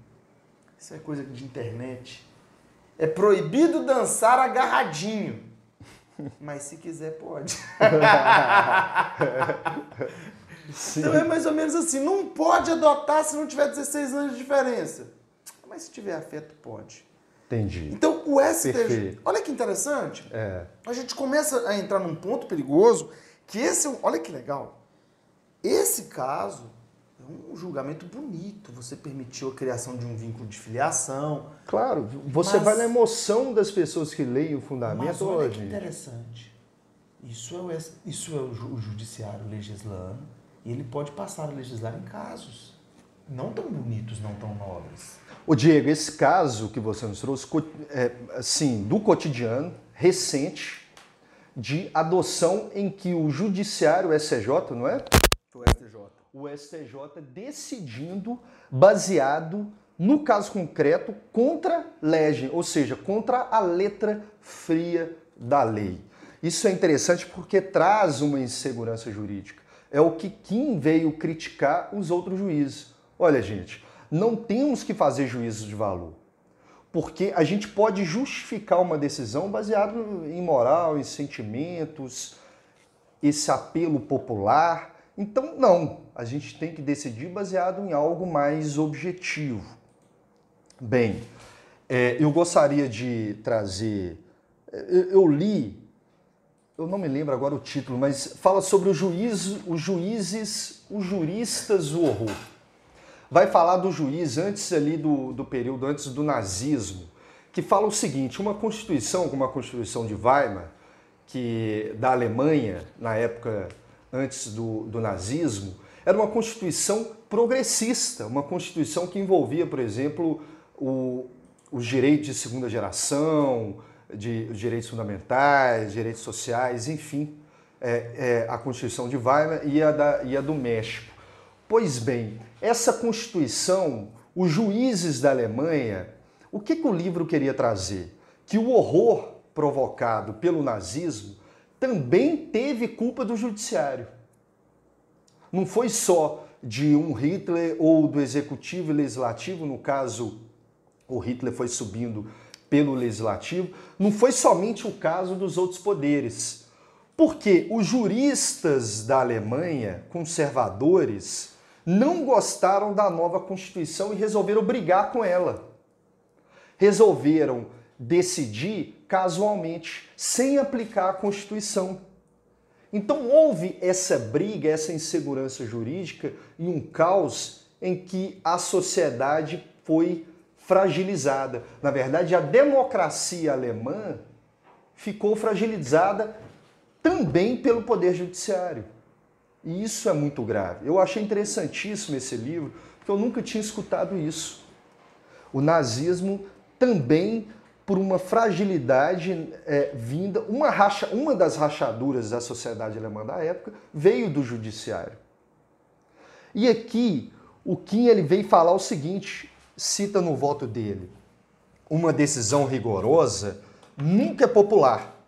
Isso é coisa de internet é proibido dançar agarradinho. Mas se quiser, pode. então é mais ou menos assim. Não pode adotar se não tiver 16 anos de diferença. Mas se tiver afeto, pode. Entendi. Então o STJ. Perfeito. Olha que interessante. É. A gente começa a entrar num ponto perigoso que esse. É olha que legal. Esse caso um julgamento bonito. Você permitiu a criação de um vínculo de filiação. Claro, você mas, vai na emoção das pessoas que leem o fundamento. Mas olha que interessante. Isso é, o, isso é o judiciário legislando e ele pode passar a legislar em casos não tão bonitos, não tão nobres. O Diego, esse caso que você nos trouxe, é, assim, do cotidiano, recente, de adoção em que o judiciário, o SCJ, não é? O STJ o STJ decidindo baseado no caso concreto contra legem, ou seja, contra a letra fria da lei. Isso é interessante porque traz uma insegurança jurídica. É o que Kim veio criticar os outros juízes. Olha, gente, não temos que fazer juízos de valor. porque a gente pode justificar uma decisão baseada em moral, em sentimentos, esse apelo popular. Então, não, a gente tem que decidir baseado em algo mais objetivo. Bem, é, eu gostaria de trazer. Eu, eu, li, eu não me lembro agora o título, mas fala sobre o os juízes, os juristas do horror. Vai falar do juiz antes ali do, do período, antes do nazismo, que fala o seguinte: uma constituição, como a Constituição de Weimar, que da Alemanha, na época antes do, do nazismo, era uma constituição progressista, uma constituição que envolvia, por exemplo, o, os direitos de segunda geração, de, os direitos fundamentais, direitos sociais, enfim, é, é, a Constituição de Weimar e a, da, e a do México. Pois bem, essa Constituição, os juízes da Alemanha, o que, que o livro queria trazer? Que o horror provocado pelo nazismo também teve culpa do judiciário. Não foi só de um Hitler ou do executivo e legislativo, no caso, o Hitler foi subindo pelo legislativo, não foi somente o caso dos outros poderes. Porque os juristas da Alemanha, conservadores, não gostaram da nova Constituição e resolveram brigar com ela. Resolveram decidir casualmente, sem aplicar a Constituição. Então houve essa briga, essa insegurança jurídica e um caos em que a sociedade foi fragilizada. Na verdade, a democracia alemã ficou fragilizada também pelo poder judiciário. E isso é muito grave. Eu achei interessantíssimo esse livro, porque eu nunca tinha escutado isso. O nazismo também por uma fragilidade é, vinda, uma, racha, uma das rachaduras da sociedade alemã da época veio do judiciário. E aqui o Kim ele veio falar o seguinte, cita no voto dele, uma decisão rigorosa nunca é popular.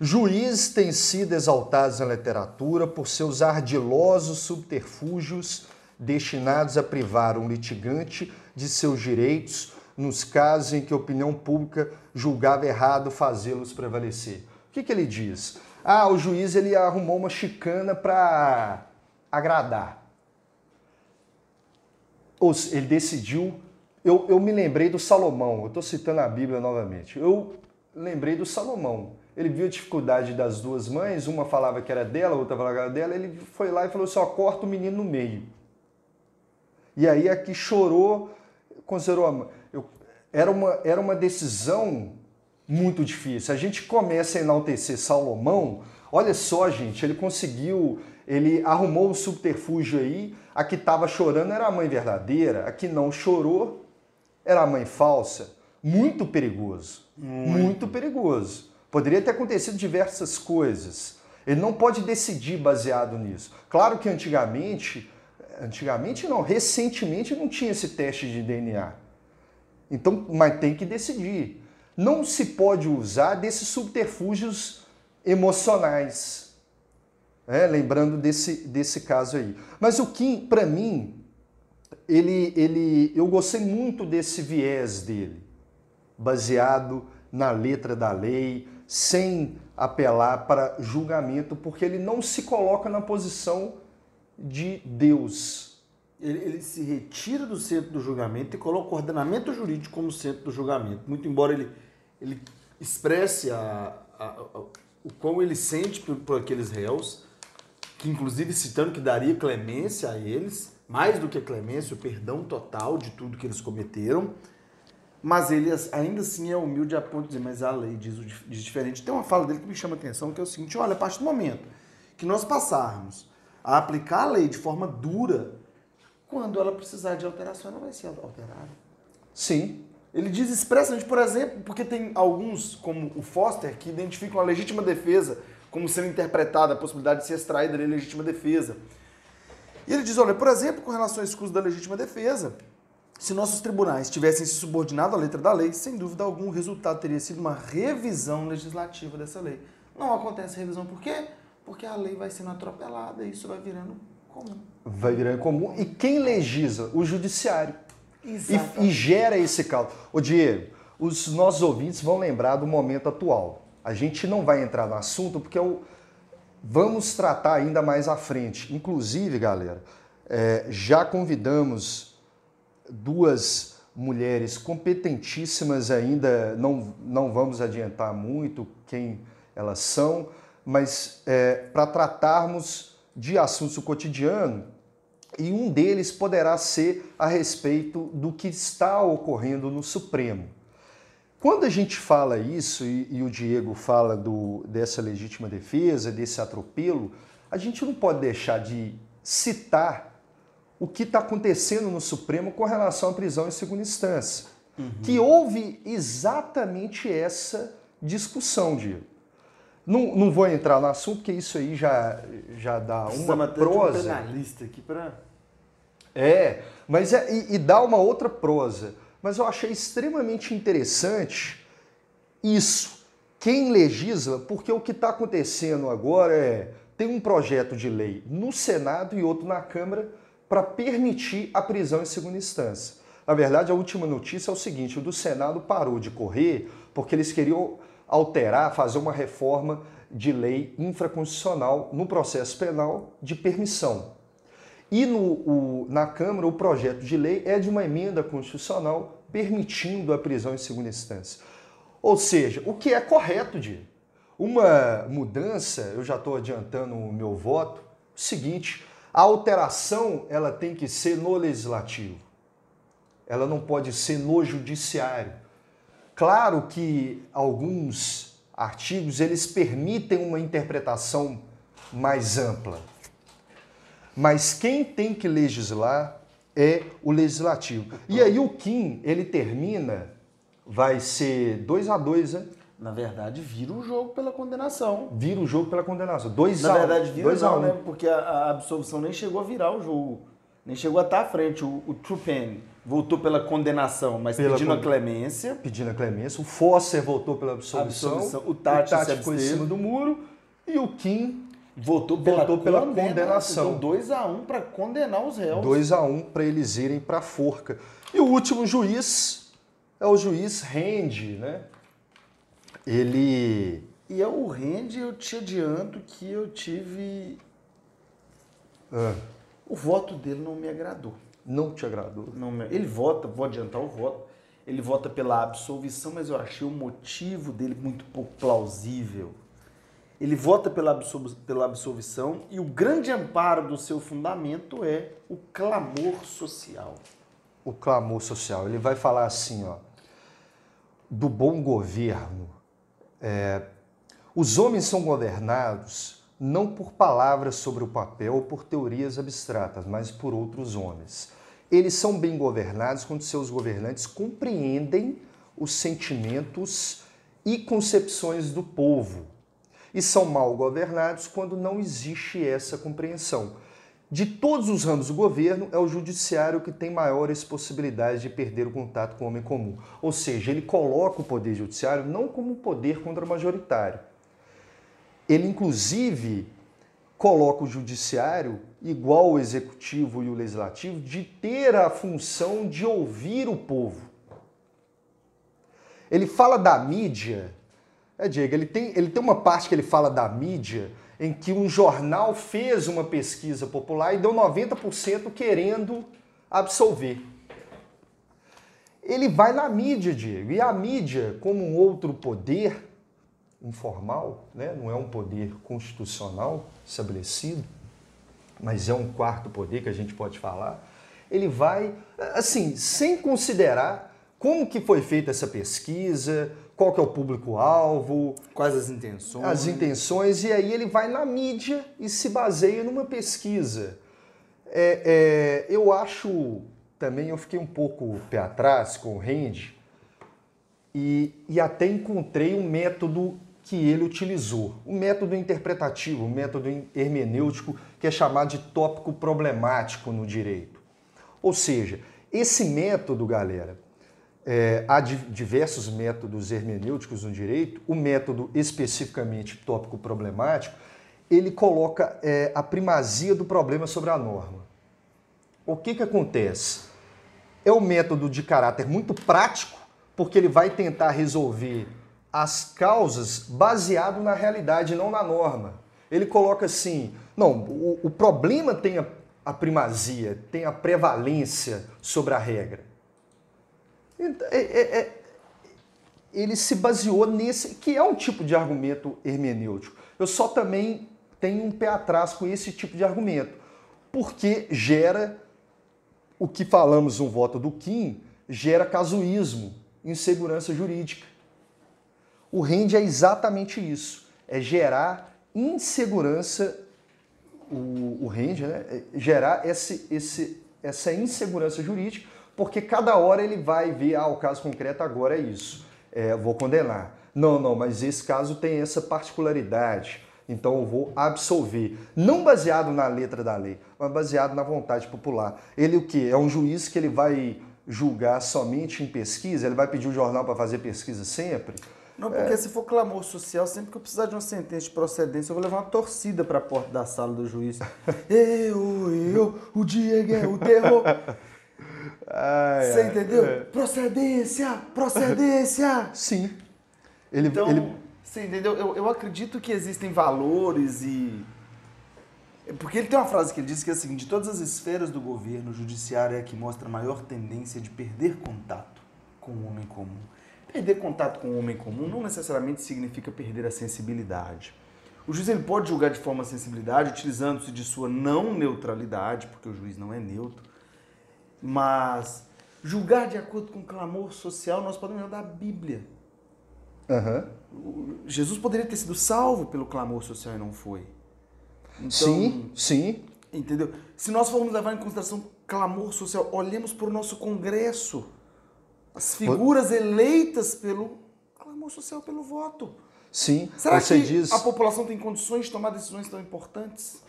Juízes têm sido exaltados na literatura por seus ardilosos subterfúgios destinados a privar um litigante de seus direitos nos casos em que a opinião pública julgava errado fazê-los prevalecer. O que, que ele diz? Ah, o juiz ele arrumou uma chicana para agradar. Ele decidiu. Eu, eu me lembrei do Salomão, eu estou citando a Bíblia novamente. Eu lembrei do Salomão. Ele viu a dificuldade das duas mães, uma falava que era dela, outra falava que era dela. Ele foi lá e falou assim: ó, corta o menino no meio. E aí a que chorou considerou era uma, era uma decisão muito difícil. A gente começa a enaltecer Salomão, olha só, gente, ele conseguiu, ele arrumou um subterfúgio aí, a que estava chorando era a mãe verdadeira, a que não chorou era a mãe falsa. Muito perigoso, muito, muito perigoso. Poderia ter acontecido diversas coisas. Ele não pode decidir baseado nisso. Claro que antigamente, antigamente não, recentemente não tinha esse teste de DNA. Então, mas tem que decidir. Não se pode usar desses subterfúgios emocionais. É, lembrando desse, desse caso aí. Mas o Kim, para mim, ele, ele, eu gostei muito desse viés dele, baseado na letra da lei, sem apelar para julgamento, porque ele não se coloca na posição de Deus ele, ele, se retira do centro do julgamento e coloca o ordenamento jurídico como centro do julgamento. Muito embora ele, ele expresse a, a, a, o quão ele sente por, por, aqueles réus, que inclusive citando que daria clemência a eles, mais do que clemência, o perdão total de tudo que eles cometeram, mas ele ainda assim é humilde a ponto de dizer, mas a lei diz, diz diferente. Tem uma fala dele que me chama a atenção, que é o seguinte, olha, a partir do momento que nós passarmos a aplicar a lei de forma dura quando ela precisar de alteração, ela vai ser alterada. Sim. Ele diz expressamente, por exemplo, porque tem alguns, como o Foster, que identificam a legítima defesa como sendo interpretada, a possibilidade de ser extraída da legítima defesa. E ele diz, olha, por exemplo, com relação ao escuso da legítima defesa, se nossos tribunais tivessem se subordinado à letra da lei, sem dúvida algum, o resultado teria sido uma revisão legislativa dessa lei. Não acontece revisão por quê? Porque a lei vai sendo atropelada e isso vai virando comum vai virar comum. E quem legisla? O judiciário. e, e, gera esse caos. Ô Diego, os nossos ouvintes vão lembrar do momento atual. A gente não vai entrar no assunto porque eu, vamos tratar ainda mais à frente. Inclusive, galera, é, já convidamos duas mulheres competentíssimas ainda, não, não vamos adiantar muito quem elas são, mas é, para tratarmos de assuntos do cotidiano, e um deles poderá ser a respeito do que está ocorrendo no Supremo. Quando a gente fala isso, e, e o Diego fala do, dessa legítima defesa, desse atropelo, a gente não pode deixar de citar o que está acontecendo no Supremo com relação à prisão em segunda instância. Uhum. Que houve exatamente essa discussão, Diego. Não, não vou entrar no assunto, porque isso aí já, já dá uma prosa. Um penalista aqui para. É, mas é, e, e dá uma outra prosa. Mas eu achei extremamente interessante isso. Quem legisla, porque o que está acontecendo agora é tem um projeto de lei no Senado e outro na Câmara para permitir a prisão em segunda instância. Na verdade, a última notícia é o seguinte: o do Senado parou de correr porque eles queriam alterar, fazer uma reforma de lei infraconstitucional no processo penal de permissão. E no, o, na Câmara, o projeto de lei é de uma emenda constitucional permitindo a prisão em segunda instância. Ou seja, o que é correto de uma mudança, eu já estou adiantando o meu voto, o seguinte, a alteração ela tem que ser no legislativo. Ela não pode ser no judiciário. Claro que alguns artigos eles permitem uma interpretação mais ampla. Mas quem tem que legislar é o legislativo. E aí o Kim, ele termina, vai ser 2 a 2 né? Na verdade, vira o jogo pela condenação. Vira o jogo pela condenação. Dois Na a verdade, vira dois não, a um. né? Porque a, a, absolvição nem chegou a virar o jogo. Nem chegou a estar à frente. O, o Trupen voltou pela condenação, mas Pela pedindo con- a clemência. Pedindo a clemência. O Fosser voltou pela absolvição. Absolvição. O Tati se ficou em cima do muro. E o Kim, Votou pela, Votou pela condenação. Então, 2x1 um para condenar os réus. 2 a 1 para eles irem para a forca. E o último juiz é o juiz Rende, né? Ele E é o Rende, eu te adianto que eu tive. ah, O voto dele não me agradou. Não te agradou. Não Ele vota, vou adiantar o voto. Ele vota pela absolvição, mas eu achei o motivo dele muito pouco plausível. Ele vota pela, absol- pela absolvição e o grande amparo do seu fundamento é o clamor social. O clamor social. Ele vai falar assim, ó, do bom governo. É, os homens são governados não por palavras sobre o papel ou por teorias abstratas, mas por outros homens. Eles são bem governados quando seus governantes compreendem os sentimentos e concepções do povo. E são mal governados quando não existe essa compreensão. De todos os ramos do governo, é o judiciário que tem maiores possibilidades de perder o contato com o homem comum. Ou seja, ele coloca o poder judiciário não como um poder contra-majoritário. Ele, inclusive, coloca o judiciário, igual o executivo e o legislativo, de ter a função de ouvir o povo. Ele fala da mídia. É, Diego, ele tem, ele tem uma parte que ele fala da mídia em que um jornal fez uma pesquisa popular e deu 90% querendo absolver. Ele vai na mídia, Diego, e a mídia, como um outro poder informal, né? não é um poder constitucional estabelecido, mas é um quarto poder que a gente pode falar, ele vai, assim, sem considerar como que foi feita essa pesquisa, qual que é o público-alvo, Quais as intenções? as intenções, e aí ele vai na mídia e se baseia numa pesquisa. É, é, eu acho também, eu fiquei um pouco pé atrás com o Rende e, e até encontrei um método que ele utilizou, um método interpretativo, um método hermenêutico que é chamado de tópico problemático no direito. Ou seja, esse método, galera, é, há di- diversos métodos hermenêuticos no direito. O método especificamente tópico problemático, ele coloca é, a primazia do problema sobre a norma. O que, que acontece? É um método de caráter muito prático, porque ele vai tentar resolver as causas baseado na realidade, não na norma. Ele coloca assim: não, o, o problema tem a, a primazia, tem a prevalência sobre a regra. É, é, é, ele se baseou nesse, que é um tipo de argumento hermenêutico. Eu só também tenho um pé atrás com esse tipo de argumento, porque gera o que falamos no voto do Kim, gera casuísmo, insegurança jurídica. O rende é exatamente isso, é gerar insegurança, o, o rende, né? É gerar esse, esse, essa insegurança jurídica, porque cada hora ele vai ver, ah, o caso concreto agora é isso, é, vou condenar. Não, não, mas esse caso tem essa particularidade, então eu vou absolver. Não baseado na letra da lei, mas baseado na vontade popular. Ele o que? É um juiz que ele vai julgar somente em pesquisa? Ele vai pedir o jornal para fazer pesquisa sempre? Não, porque é. se for clamor social, sempre que eu precisar de uma sentença de procedência, eu vou levar uma torcida para a porta da sala do juiz. eu, eu, o Diego é o terror. Ai, Você ai, entendeu? É. Procedência, procedência. Sim. Ele, então, ele... você entendeu? Eu, eu acredito que existem valores e... Porque ele tem uma frase que ele diz que é assim, de todas as esferas do governo, o judiciário é a que mostra a maior tendência de perder contato com o homem comum. Perder contato com o homem comum não necessariamente significa perder a sensibilidade. O juiz ele pode julgar de forma sensibilidade, utilizando-se de sua não neutralidade, porque o juiz não é neutro, mas julgar de acordo com o clamor social, nós podemos olhar da Bíblia. Uhum. Jesus poderia ter sido salvo pelo clamor social e não foi. Então, sim, sim. Entendeu? Se nós formos levar em consideração clamor social, olhemos para o nosso Congresso as figuras eleitas pelo clamor social, pelo voto. Sim, Será você que diz... a população tem condições de tomar decisões tão importantes?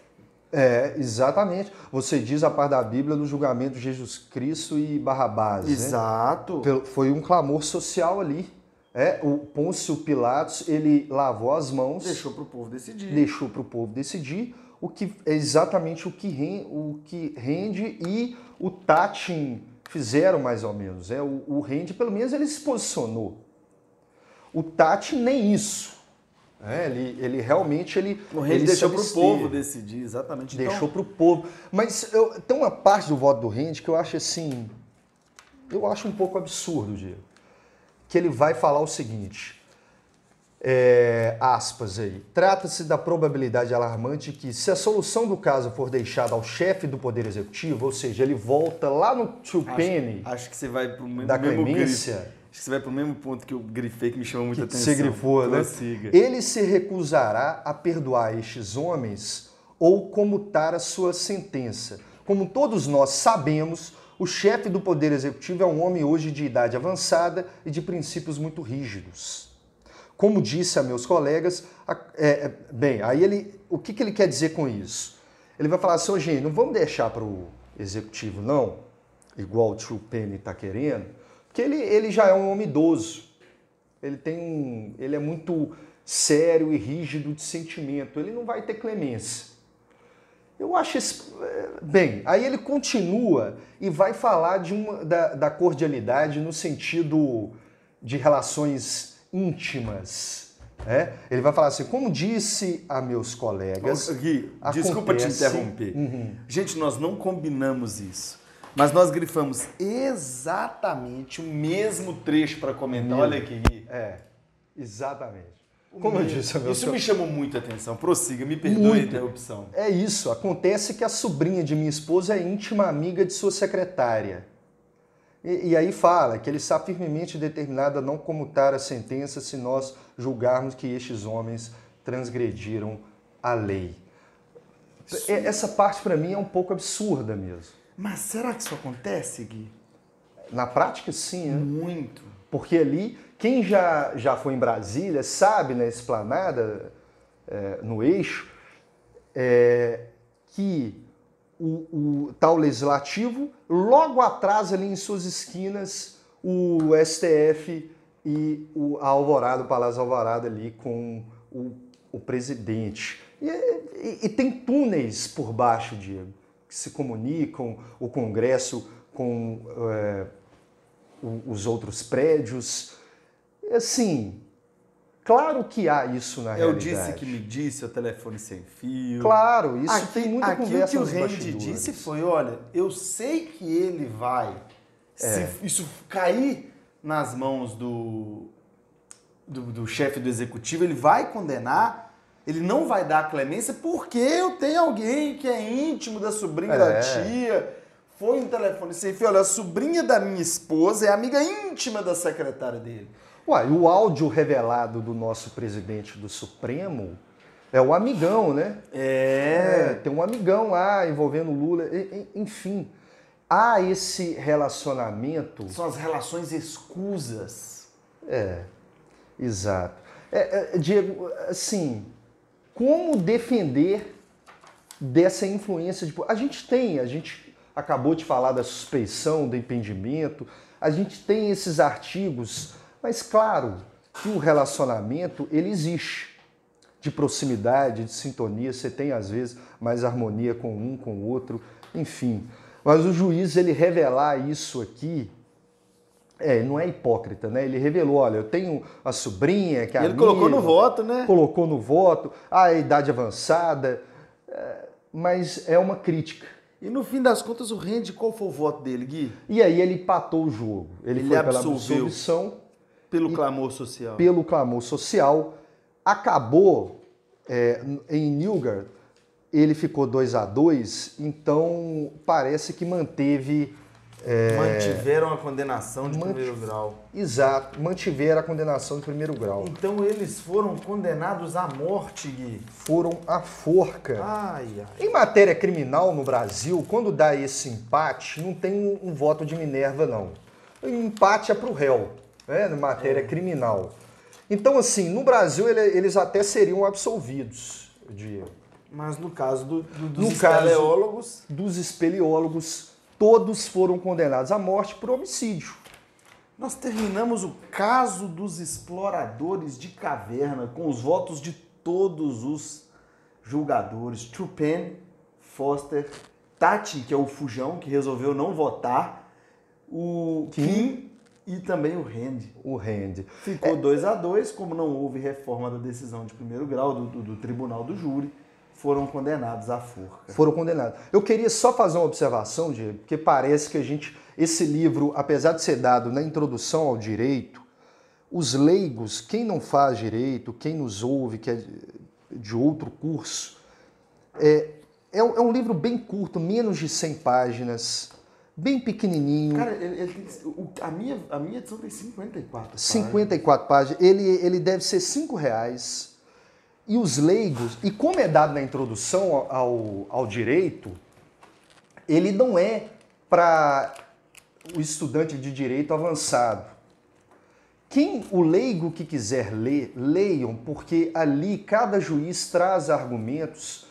É, exatamente. Você diz a parte da Bíblia do julgamento de Jesus Cristo e Barrabás. Né? Exato. Né? Foi um clamor social ali. É, o Pôncio Pilatos, ele lavou as mãos. Deixou para o povo decidir. Deixou para o povo decidir, o que é exatamente o que, rende, o que rende e o Tatin fizeram mais ou menos. É, o, o Rende, pelo menos, ele se posicionou. O Tati nem isso. É, ele, ele realmente ele, o Rende deixou para o povo decidir, exatamente. Deixou então... para o povo. Mas eu, tem uma parte do voto do Rende que eu acho assim. Eu acho um pouco absurdo, Diego. Que ele vai falar o seguinte: é, aspas aí. Trata-se da probabilidade alarmante que, se a solução do caso for deixada ao chefe do Poder Executivo, ou seja, ele volta lá no tio Penny. Acho que você vai para o mesmo, da clemência. Acho que você vai para o mesmo ponto que eu grifei que me chamou muita que atenção. Você grifou, né? Ele se recusará a perdoar estes homens ou comutar a sua sentença. Como todos nós sabemos, o chefe do Poder Executivo é um homem hoje de idade avançada e de princípios muito rígidos. Como disse a meus colegas, é, é, bem, aí ele, o que, que ele quer dizer com isso? Ele vai falar assim, gente, não vamos deixar para o executivo não, igual o tio Penny está querendo, porque ele, ele já é um homem idoso. Ele tem um, ele é muito sério e rígido de sentimento. Ele não vai ter clemência. Eu acho esse, é, bem. Aí ele continua e vai falar de uma, da, da cordialidade no sentido de relações íntimas. É? Ele vai falar assim, como disse a meus colegas. Gui, acontece... desculpa te interromper. Uhum. Gente, nós não combinamos isso. Mas nós grifamos exatamente o mesmo trecho para comentar. Meu. Olha aqui, Gui. É, exatamente. Como eu disse, meu Isso senhor... me chamou muita atenção. Prossiga, me perdoe a interrupção. É isso. Acontece que a sobrinha de minha esposa é íntima amiga de sua secretária. E, e, aí fala que ele está firmemente determinado a não comutar a sentença se nós julgarmos que estes homens transgrediram a lei. Sim. Essa parte para mim é um pouco absurda mesmo. Mas será que isso acontece, Gui? Na prática, sim. Né? Muito. Porque ali, quem já, já foi em Brasília sabe na esplanada, é, no eixo, é, que o, o tal legislativo, logo atrás, ali em suas esquinas, o STF e o a Alvorada, o Palácio Alvorada ali com o, o presidente. E, e, e, tem túneis por baixo, Diego, que se comunicam o Congresso com é, os outros prédios. Assim, claro que há isso na Eu realidade. disse que me disse, o telefone sem fio. Claro, isso aqui, tem muita aqui conversa o que o Randy disse foi, olha, eu sei que ele vai, É. se isso cair nas mãos do, do, do chefe do executivo, ele vai condenar, ele não vai dar clemência, porque eu tenho alguém que é íntimo da sobrinha É. da tia, foi um telefone sem fio, olha, a sobrinha da minha esposa é amiga íntima da secretária dele. Uai, o áudio revelado do nosso presidente do Supremo é o amigão, né? É, É, tem um amigão lá envolvendo o Lula. Enfim, há esse relacionamento. são as relações escusas. É, exato. É, é, Diego, assim, como defender dessa influência de. A gente tem, a gente acabou de falar da suspeição, do impedimento, a gente tem esses artigos, mas claro que o relacionamento ele existe. De proximidade, de sintonia, você tem às vezes mais harmonia com um, com o outro, enfim. Mas o juiz ele revelar isso aqui, é, não é hipócrita, né? Ele revelou, olha, eu tenho a sobrinha que é E ele amiga, colocou no voto, né? colocou no voto, a idade avançada, é, mas é uma crítica. E no fim das contas, o Randy, qual foi o voto dele, Gui? E aí ele empatou o jogo. Ele, Ele foi pela absolveu. absolvição, Pelo clamor social. pelo clamor social, acabou é, em Newgard, ele ficou 2 a 2 então parece que manteve é, Mantiveram a condenação de primeiro grau. exato, mantiveram a condenação de primeiro grau. Então eles foram condenados à morte, Gui. Foram à forca. Ai, ai. Em matéria criminal no Brasil, quando dá esse empate, não tem um, um voto de Minerva, não. O empate é para o réu, né, matéria criminal. Então, assim, no Brasil ele- eles até seriam absolvidos, Diego. Mas no caso do, do- dos No espeleólogos, Dos espeleólogos, todos foram condenados à morte por homicídio. nós terminamos o caso dos exploradores de caverna com os votos de todos os julgadores. Trupen, Foster, Tati, que é o fujão, que resolveu não votar, o Kim. Kim e também o Randy. O Rende. Ficou 2 a 2 como não houve reforma da decisão de primeiro grau do, do- do tribunal do júri, foram condenados à forca. foram condenados. Eu queria só fazer uma observação, Diego, porque parece que a gente, esse livro, apesar de ser dado na introdução ao direito, os leigos, quem não faz direito, quem nos ouve, que é de- outro curso, é, é, um- é um livro bem curto, menos de 100 páginas, bem pequenininho. Cara, ele- ele a, minha, a minha edição tem 54 páginas. 54 páginas, ele, ele deve ser 5 reais. E os leigos, e como é dado na introdução ao, ao direito, ele não é para o estudante de direito avançado. Quem o leigo que quiser ler, leiam, porque ali cada juiz traz argumentos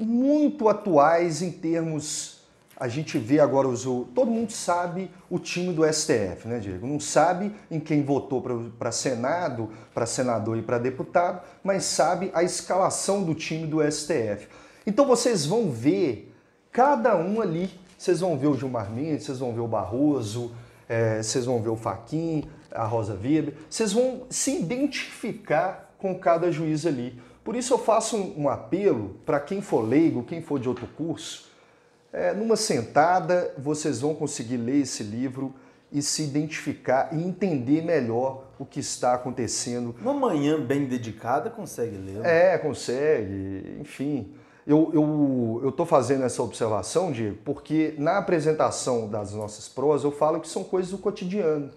muito atuais em termos. A gente vê agora os. Todo mundo sabe o time do STF, né, Diego? Não sabe em quem votou para Senado, para senador e para deputado, mas sabe a escalação do time do STF. Então vocês vão ver cada um ali. Vocês vão ver o Gilmar Mendes, vocês vão ver o Barroso, eh, vocês vão ver o Faquin, a Rosa Weber. Vocês vão se identificar com cada juiz ali. Por isso eu faço um, um apelo para quem for leigo, quem for de outro curso, é, numa sentada vocês vão conseguir ler esse livro e se identificar e entender melhor o que está acontecendo. Uma manhã bem dedicada consegue ler. É, consegue, enfim. Eu eu eu estou fazendo essa observação, Diego, porque na apresentação das nossas prosas eu falo que são coisas do cotidiano.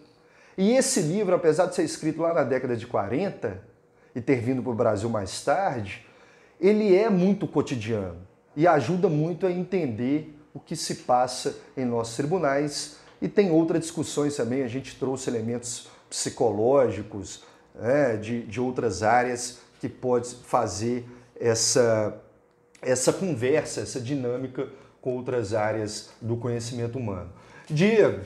E esse livro, apesar de ser escrito lá na década de 40 e ter vindo para o Brasil mais tarde, ele é muito cotidiano e ajuda muito a entender o que se passa em nossos tribunais. E tem outras discussões também, a gente trouxe elementos psicológicos né, de, de outras áreas que pode fazer essa, essa conversa, essa dinâmica com outras áreas do conhecimento humano. Diego,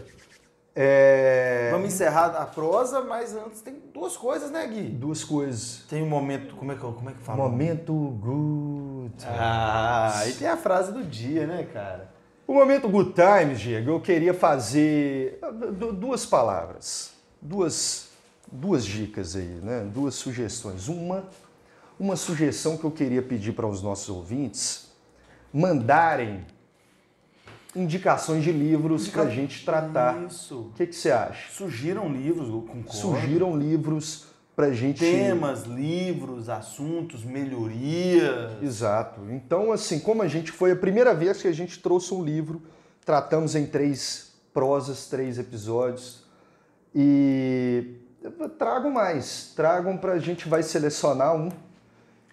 é, Vamos encerrar a prosa, mas antes tem duas coisas, né, Gui? duas coisas. Tem um momento. Como é que, como é que fala? Momento good. Ah, e tem a frase do dia, né, cara? O momento Good Times, Diego, eu queria fazer duas palavras, duas, duas dicas aí, né? duas sugestões. Uma, uma sugestão que eu queria pedir para os nossos ouvintes mandarem indicações de livros Indica... para a gente tratar. Isso. O que, que você acha? Surgiram livros, concordo. Surgiram livros para gente. Temas, livros, assuntos, melhorias. Exato. Então, assim, como a gente foi a primeira vez que a gente trouxe um livro, tratamos em três prosas, três episódios. E tragam mais, tragam para a gente vai selecionar um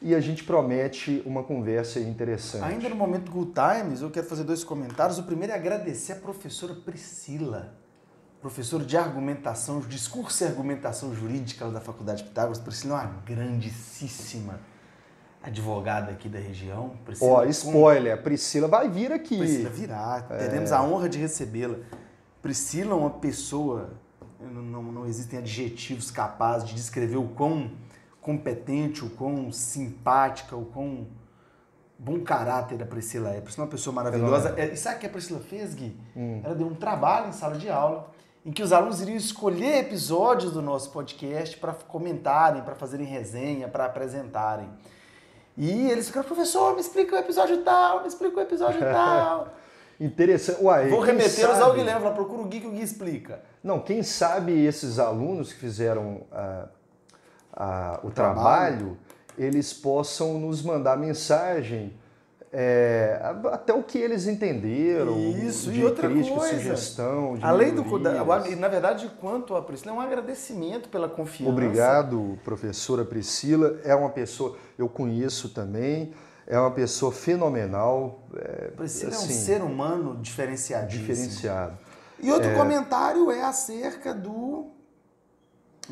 e a gente promete uma conversa interessante. Ainda no momento Good Times, eu quero fazer dois comentários. O primeiro é agradecer a professora Priscila, professora de argumentação, discurso e argumentação jurídica da Faculdade de Pitágoras. Priscila é uma grandíssima advogada aqui da região. Ó, oh, spoiler, a Priscila vai vir aqui. Priscila virá, é. teremos a honra de recebê-la. Priscila é uma pessoa, não, não, não existem adjetivos capazes de descrever o quão competente, o quão simpática, o quão bom caráter a Priscila é. Priscila é uma pessoa maravilhosa. É, e sabe o que a Priscila fez, Gui? Hum. Ela deu um trabalho em sala de aula em que os alunos iriam escolher episódios do nosso podcast para comentarem, para fazerem resenha, para apresentarem. E eles ficaram, professor, me explica o episódio tal, me explica o episódio tal. Interessante. Uai, Vou remetê-los ao Guilherme, falar, procura o Gui que o Gui explica. Não, quem sabe esses alunos que fizeram uh, uh, o trabalho, trabalho, eles possam nos mandar mensagem é, até o que eles entenderam. Isso, de e outra crítica, coisa. sugestão. Além do. Na verdade, quanto a Priscila, é um agradecimento pela confiança. Obrigado, professora Priscila. É uma pessoa, eu conheço também, é uma pessoa fenomenal. É, Priscila assim, é um assim, ser humano diferenciadíssimo. Diferenciado. E outro é... comentário é acerca do.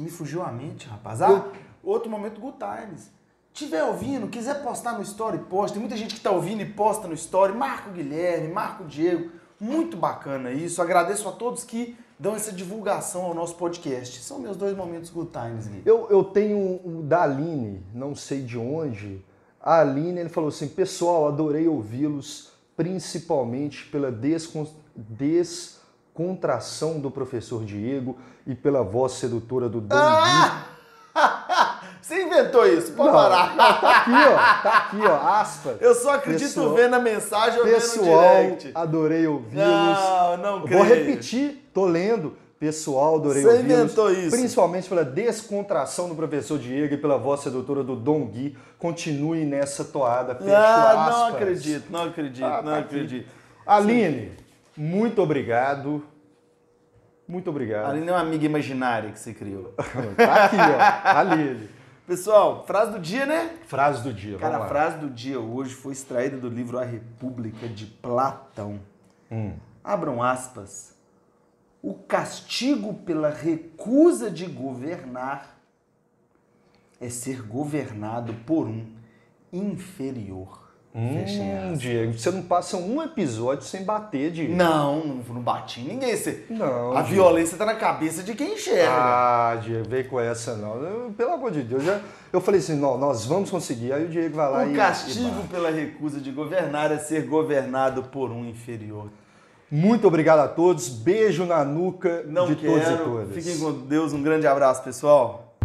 Me fugiu a mente, rapaz. Ah, outro momento, Good Times tiver ouvindo, quiser postar no story, posta. Tem muita gente que está ouvindo e posta no story. Marco Guilherme, Marco Diego. Muito bacana isso. Agradeço a todos que dão essa divulgação ao nosso podcast. São meus dois momentos good times, Gui. Eu, eu tenho o da Aline, não sei de onde. A Aline, ele falou assim, pessoal, adorei ouvi-los, principalmente pela descontração do professor Diego e pela voz sedutora do Dom ah! Você inventou isso, pode não, parar. Tá aqui, ó. Tá aqui, ó. Aspas. Eu só acredito pessoal, vendo a mensagem ou pessoal, vendo direct. adorei ouvi-los. Não, não creio. Vou repetir, tô lendo. Pessoal, adorei ouvi-los. Você inventou isso. Principalmente pela descontração do professor Diego e pela voz sedutora do Dom Gui. Continue nessa toada. Fecho ah, aspas. Não acredito, não acredito, ah, não tá acredito. Aqui. Aline, muito obrigado. Muito obrigado. Aline é uma amiga imaginária que você criou. tá aqui, ó. Aline. Pessoal, frase do dia, né? Frase do dia, Cara, a frase do dia hoje foi extraída do livro A República de Platão. Hum. Abram aspas. O castigo pela recusa de governar é ser governado por um inferior. Hum, Diego, você não passa um episódio sem bater, Diego. Não, não, não bati em ninguém. Você... Não. A Diego. violência tá na cabeça de quem enxerga. Ah, Diego, vem com essa não. Eu, pelo amor de Deus, já, eu falei assim, não, nós vamos conseguir. Aí o Diego vai lá o e. O castigo pela recusa de governar é ser governado por um inferior. Muito obrigado a todos. Beijo na nuca não de quero. todos e todas. Fiquem com Deus. Um grande abraço, pessoal.